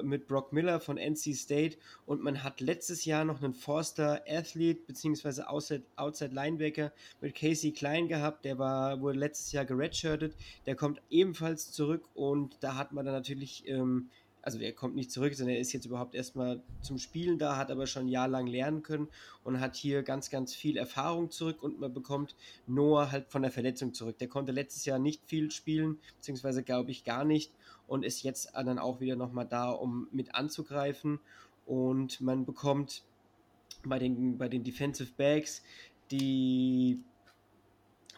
mit Brock Miller von NC State und man hat letztes Jahr noch einen Forster Athlete bzw. Outside, Outside Linebacker mit Casey Klein gehabt, der war, wurde letztes Jahr geredshirtet, der kommt ebenfalls zurück und da hat man dann natürlich ähm, also der kommt nicht zurück, sondern er ist jetzt überhaupt erstmal zum Spielen da, hat aber schon ein Jahr lang lernen können und hat hier ganz, ganz viel Erfahrung zurück und man bekommt Noah halt von der Verletzung zurück. Der konnte letztes Jahr nicht viel spielen, beziehungsweise glaube ich gar nicht und ist jetzt dann auch wieder nochmal da, um mit anzugreifen. Und man bekommt bei den, bei den Defensive Backs die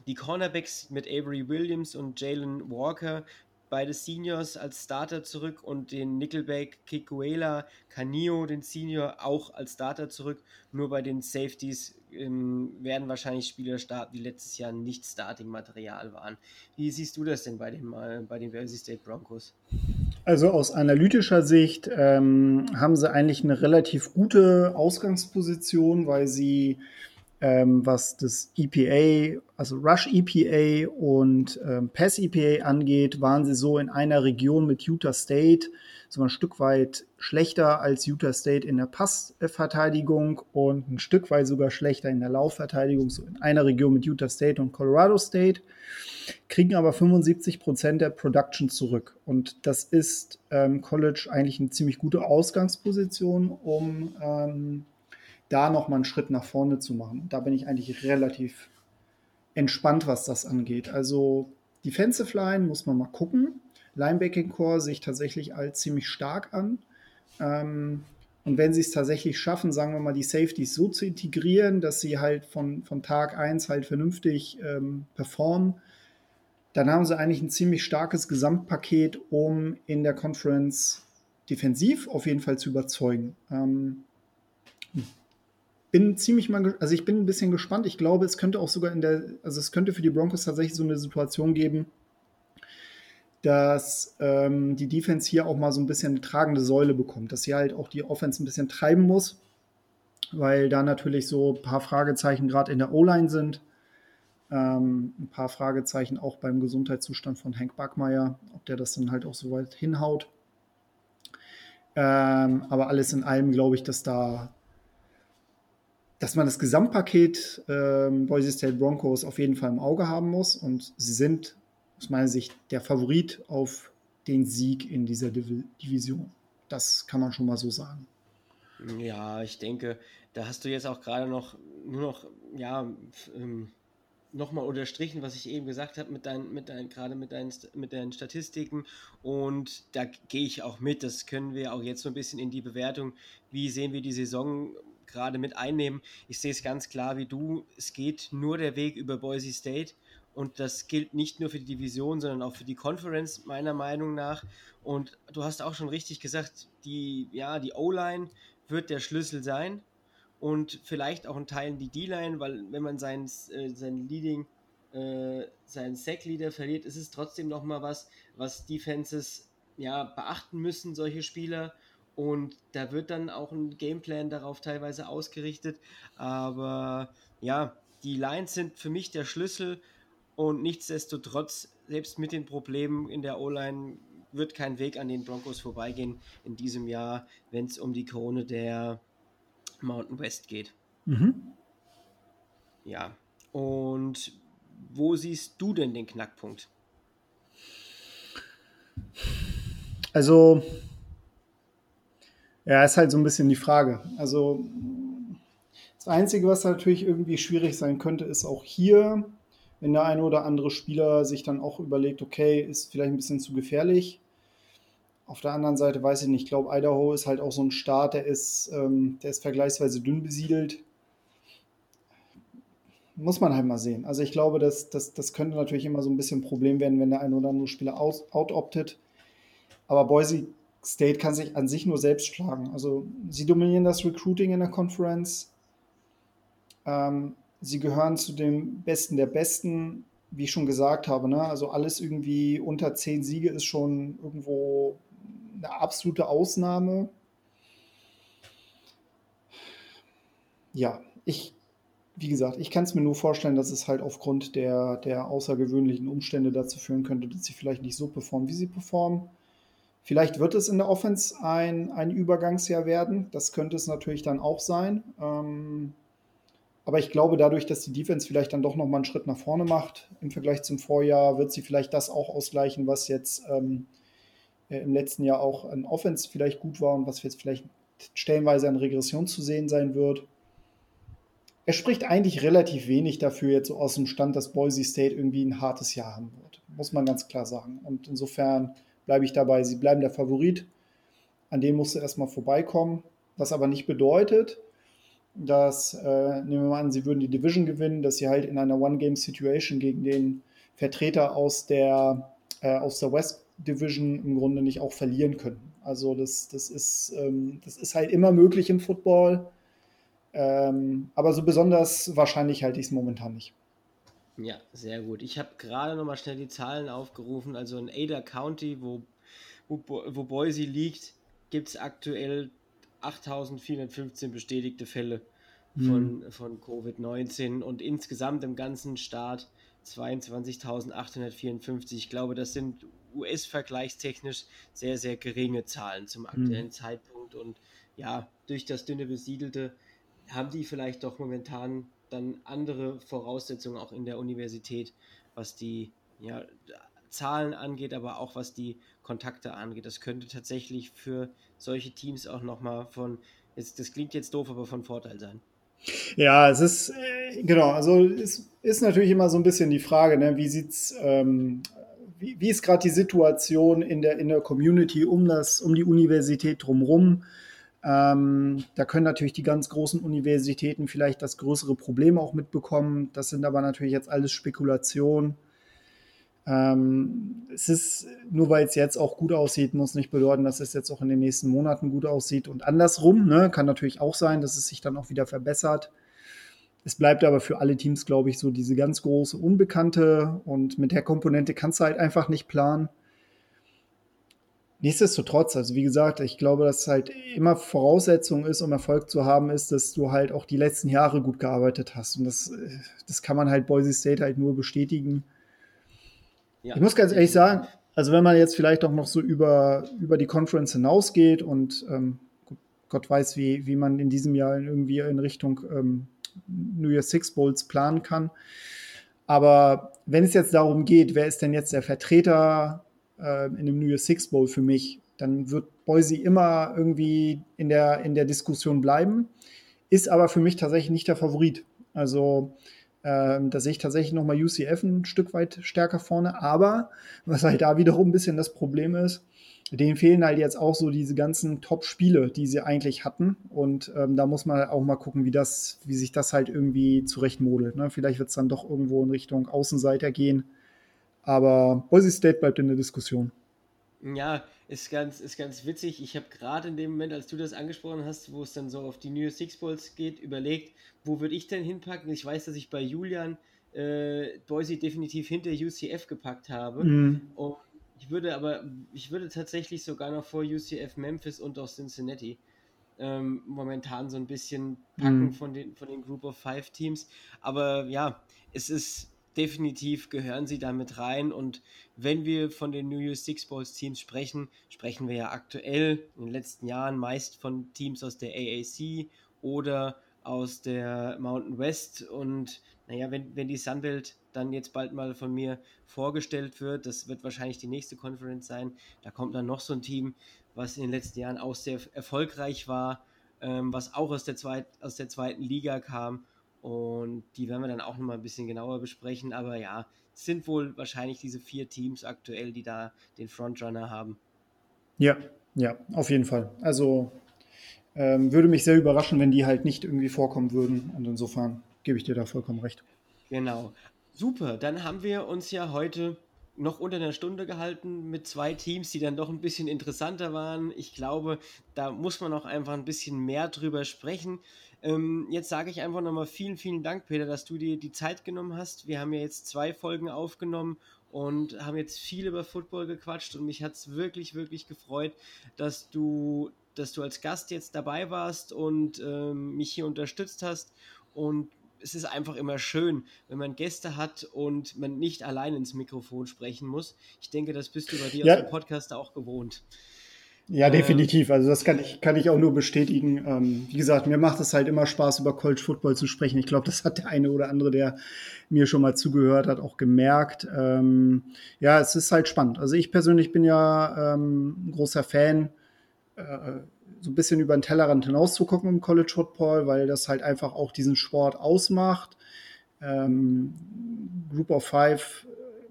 die Cornerbacks mit Avery Williams und Jalen Walker beide Seniors als Starter zurück und den Nickelback Kikuela Canio, den Senior, auch als Starter zurück. Nur bei den Safeties ähm, werden wahrscheinlich Spieler starten, die letztes Jahr nicht Starting-Material waren. Wie siehst du das denn bei den, äh, bei den Jersey State Broncos? Also aus analytischer Sicht ähm, haben sie eigentlich eine relativ gute Ausgangsposition, weil sie ähm, was das EPA, also Rush EPA und ähm, Pass EPA angeht, waren sie so in einer Region mit Utah State so ein Stück weit schlechter als Utah State in der Passverteidigung und ein Stück weit sogar schlechter in der Laufverteidigung, so in einer Region mit Utah State und Colorado State, kriegen aber 75 Prozent der Production zurück. Und das ist ähm, College eigentlich eine ziemlich gute Ausgangsposition, um ähm, da nochmal einen Schritt nach vorne zu machen. Da bin ich eigentlich relativ entspannt, was das angeht. Also Defensive Line muss man mal gucken. Linebacking Core sehe ich tatsächlich als ziemlich stark an. Ähm, und wenn sie es tatsächlich schaffen, sagen wir mal, die Safeties so zu integrieren, dass sie halt von, von Tag 1 halt vernünftig ähm, performen, dann haben sie eigentlich ein ziemlich starkes Gesamtpaket, um in der Conference defensiv auf jeden Fall zu überzeugen. Ähm, bin ziemlich mal, also ich bin ein bisschen gespannt. Ich glaube, es könnte auch sogar in der, also es könnte für die Broncos tatsächlich so eine Situation geben, dass ähm, die Defense hier auch mal so ein bisschen eine tragende Säule bekommt, dass sie halt auch die Offense ein bisschen treiben muss, weil da natürlich so ein paar Fragezeichen gerade in der O-Line sind. Ähm, ein paar Fragezeichen auch beim Gesundheitszustand von Hank Backmeier, ob der das dann halt auch so weit hinhaut. Ähm, aber alles in allem glaube ich, dass da, dass man das Gesamtpaket ähm, Boise State Broncos auf jeden Fall im Auge haben muss und sie sind aus meiner Sicht der Favorit auf den Sieg in dieser Div Division. Das kann man schon mal so sagen. Ja, ich denke, da hast du jetzt auch gerade noch nur noch, ja, ähm, nochmal unterstrichen, was ich eben gesagt habe, mit deinen, mit deinen, gerade mit deinen, mit deinen Statistiken. Und da gehe ich auch mit. Das können wir auch jetzt so ein bisschen in die Bewertung, wie sehen wir die Saison gerade mit einnehmen. Ich sehe es ganz klar wie du. Es geht nur der Weg über Boise State. Und das gilt nicht nur für die Division, sondern auch für die Conference, meiner Meinung nach. Und du hast auch schon richtig gesagt, die, ja, die O-Line wird der Schlüssel sein. Und vielleicht auch in Teilen die D-Line, weil wenn man sein, äh, sein Leading, äh, seinen Sack-Leader verliert, ist es trotzdem nochmal was, was Defenses ja, beachten müssen, solche Spieler. Und da wird dann auch ein Gameplan darauf teilweise ausgerichtet. Aber ja, die Lines sind für mich der Schlüssel und nichtsdestotrotz, selbst mit den Problemen in der O-Line, wird kein Weg an den Broncos vorbeigehen in diesem Jahr, wenn es um die Krone der Mountain West geht. Mhm. Ja. Und wo siehst du denn den Knackpunkt? Also, ja, ist halt so ein bisschen die Frage. Also, das Einzige, was natürlich irgendwie schwierig sein könnte, ist auch hier wenn der eine oder andere Spieler sich dann auch überlegt, okay, ist vielleicht ein bisschen zu gefährlich. Auf der anderen Seite weiß ich nicht, ich glaube, Idaho ist halt auch so ein Staat, der ist, ähm, der ist vergleichsweise dünn besiedelt. Muss man halt mal sehen. Also ich glaube, das, das, das könnte natürlich immer so ein bisschen ein Problem werden, wenn der eine oder andere Spieler out-optet. Aber Boise State kann sich an sich nur selbst schlagen. Also sie dominieren das Recruiting in der Conference. Ähm, sie gehören zu den Besten der Besten, wie ich schon gesagt habe. Ne? Also alles irgendwie unter zehn Siege ist schon irgendwo eine absolute Ausnahme. Ja, ich, wie gesagt, ich kann es mir nur vorstellen, dass es halt aufgrund der, der außergewöhnlichen Umstände dazu führen könnte, dass sie vielleicht nicht so performen, wie sie performen. Vielleicht wird es in der Offense ein, ein Übergangsjahr werden. Das könnte es natürlich dann auch sein. Ähm, aber ich glaube, dadurch, dass die Defense vielleicht dann doch nochmal einen Schritt nach vorne macht im Vergleich zum Vorjahr, wird sie vielleicht das auch ausgleichen, was jetzt ähm, äh, im letzten Jahr auch an Offense vielleicht gut war und was jetzt vielleicht stellenweise an Regression zu sehen sein wird. Es spricht eigentlich relativ wenig dafür, jetzt so aus dem Stand, dass Boise State irgendwie ein hartes Jahr haben wird. Muss man ganz klar sagen. Und insofern bleibe ich dabei. Sie bleiben der Favorit. An dem musste erstmal vorbeikommen. Was aber nicht bedeutet, dass, äh, nehmen wir mal an, sie würden die Division gewinnen, dass sie halt in einer One-Game-Situation gegen den Vertreter aus der, äh, aus der West Division im Grunde nicht auch verlieren können. Also das, das, ist, ähm, das ist halt immer möglich im Football. Ähm, aber so besonders wahrscheinlich halte ich es momentan nicht. Ja, sehr gut. Ich habe gerade noch mal schnell die Zahlen aufgerufen. Also in Ada County, wo, wo, wo Boise liegt, gibt es aktuell 8415 bestätigte Fälle von, mhm. von Covid-19 und insgesamt im ganzen Start 22.854. Ich glaube, das sind US-vergleichstechnisch sehr, sehr geringe Zahlen zum aktuellen mhm. Zeitpunkt. Und ja, durch das dünne Besiedelte haben die vielleicht doch momentan dann andere Voraussetzungen auch in der Universität, was die ja, Zahlen angeht, aber auch was die Kontakte angeht. Das könnte tatsächlich für solche Teams auch nochmal von, jetzt, das klingt jetzt doof, aber von Vorteil sein. Ja, es ist, äh, genau, also es ist natürlich immer so ein bisschen die Frage, ne, wie sieht's, ähm, wie, wie ist gerade die Situation in der, in der Community um das, um die Universität drumherum? Ähm, da können natürlich die ganz großen Universitäten vielleicht das größere Problem auch mitbekommen. Das sind aber natürlich jetzt alles Spekulationen. Ähm, es ist, nur weil es jetzt auch gut aussieht, muss nicht bedeuten, dass es jetzt auch in den nächsten Monaten gut aussieht. Und andersrum, ne, kann natürlich auch sein, dass es sich dann auch wieder verbessert. Es bleibt aber für alle Teams, glaube ich, so diese ganz große Unbekannte und mit der Komponente kannst du halt einfach nicht planen. Nichtsdestotrotz, also wie gesagt, ich glaube, dass halt immer Voraussetzung ist, um Erfolg zu haben, ist, dass du halt auch die letzten Jahre gut gearbeitet hast. Und das, das kann man halt Boise State halt nur bestätigen. Ja. Ich muss ganz ehrlich sagen, also wenn man jetzt vielleicht auch noch so über, über die Conference hinausgeht und ähm, Gott weiß, wie, wie man in diesem Jahr irgendwie in Richtung ähm, New Year Six Bowls planen kann. Aber wenn es jetzt darum geht, wer ist denn jetzt der Vertreter äh, in dem New Year Six Bowl für mich, dann wird Boise immer irgendwie in der, in der Diskussion bleiben, ist aber für mich tatsächlich nicht der Favorit. Also ähm, da sehe ich tatsächlich nochmal UCF ein Stück weit stärker vorne. Aber was halt da wiederum ein bisschen das Problem ist, denen fehlen halt jetzt auch so diese ganzen Top-Spiele, die sie eigentlich hatten. Und ähm, da muss man auch mal gucken, wie, das, wie sich das halt irgendwie zurechtmodelt. Ne? Vielleicht wird es dann doch irgendwo in Richtung Außenseiter gehen. Aber Boise State bleibt in der Diskussion. Ja, ist ganz, ist ganz witzig. Ich habe gerade in dem Moment, als du das angesprochen hast, wo es dann so auf die New Six Balls geht, überlegt, wo würde ich denn hinpacken? Ich weiß, dass ich bei Julian äh, Boise definitiv hinter UCF gepackt habe. Mhm. Und ich würde aber, ich würde tatsächlich sogar noch vor UCF Memphis und auch Cincinnati ähm, momentan so ein bisschen packen mhm. von, den, von den Group of Five Teams. Aber ja, es ist definitiv gehören sie damit rein. Und wenn wir von den New Year's Six Balls Teams sprechen, sprechen wir ja aktuell in den letzten Jahren meist von Teams aus der AAC oder aus der Mountain West. Und naja, wenn, wenn die Sunbelt dann jetzt bald mal von mir vorgestellt wird, das wird wahrscheinlich die nächste Conference sein, da kommt dann noch so ein Team, was in den letzten Jahren auch sehr erfolgreich war, ähm, was auch aus der, zweit, aus der zweiten Liga kam und die werden wir dann auch nochmal ein bisschen genauer besprechen. Aber ja, es sind wohl wahrscheinlich diese vier Teams aktuell, die da den Frontrunner haben. Ja, ja, auf jeden Fall. Also ähm, würde mich sehr überraschen, wenn die halt nicht irgendwie vorkommen würden. Und insofern gebe ich dir da vollkommen recht. Genau. Super, dann haben wir uns ja heute noch unter einer Stunde gehalten mit zwei Teams, die dann doch ein bisschen interessanter waren. Ich glaube, da muss man auch einfach ein bisschen mehr drüber sprechen. Ähm, jetzt sage ich einfach nochmal vielen, vielen Dank, Peter, dass du dir die Zeit genommen hast. Wir haben ja jetzt zwei Folgen aufgenommen und haben jetzt viel über Football gequatscht und mich hat es wirklich, wirklich gefreut, dass du, dass du als Gast jetzt dabei warst und ähm, mich hier unterstützt hast und es ist einfach immer schön, wenn man Gäste hat und man nicht allein ins Mikrofon sprechen muss. Ich denke, das bist du bei dir ja. aus dem Podcast auch gewohnt. Ja, ähm, definitiv. Also das kann ich, kann ich auch nur bestätigen. Ähm, wie gesagt, mir macht es halt immer Spaß, über College Football zu sprechen. Ich glaube, das hat der eine oder andere, der mir schon mal zugehört hat, auch gemerkt. Ähm, ja, es ist halt spannend. Also ich persönlich bin ja ähm, ein großer Fan, äh, so ein bisschen über den Tellerrand hinaus zu gucken im College Football, weil das halt einfach auch diesen Sport ausmacht. Ähm, Group of Five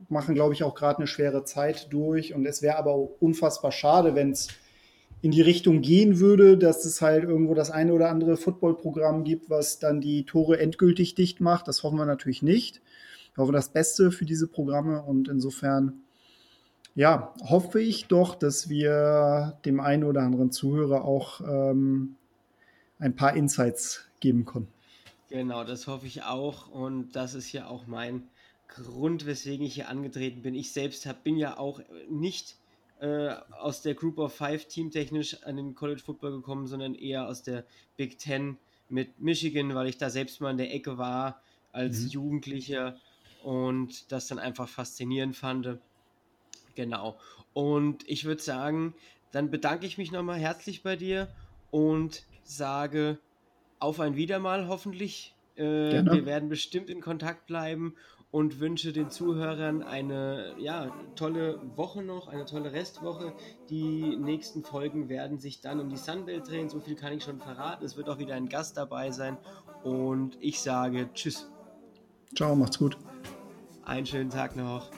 machen, glaube ich, auch gerade eine schwere Zeit durch. Und es wäre aber unfassbar schade, wenn es in die Richtung gehen würde, dass es halt irgendwo das eine oder andere Footballprogramm gibt, was dann die Tore endgültig dicht macht. Das hoffen wir natürlich nicht. Wir hoffen das Beste für diese Programme und insofern, ja, hoffe ich doch, dass wir dem einen oder anderen Zuhörer auch ähm, ein paar Insights geben konnten. Genau, das hoffe ich auch und das ist ja auch mein Grund, weswegen ich hier angetreten bin. Ich selbst hab, bin ja auch nicht äh, aus der Group of Five teamtechnisch an den College Football gekommen, sondern eher aus der Big Ten mit Michigan, weil ich da selbst mal in der Ecke war als mhm. Jugendlicher und das dann einfach faszinierend fand. Genau. Und ich würde sagen, dann bedanke ich mich nochmal herzlich bei dir und sage auf ein Wiedermal hoffentlich. Äh, wir werden bestimmt in Kontakt bleiben und wünsche den Zuhörern eine ja, tolle Woche noch, eine tolle Restwoche. Die nächsten Folgen werden sich dann um die Sunbelt drehen. So viel kann ich schon verraten. Es wird auch wieder ein Gast dabei sein. Und ich sage Tschüss. Ciao, macht's gut. Einen schönen Tag noch.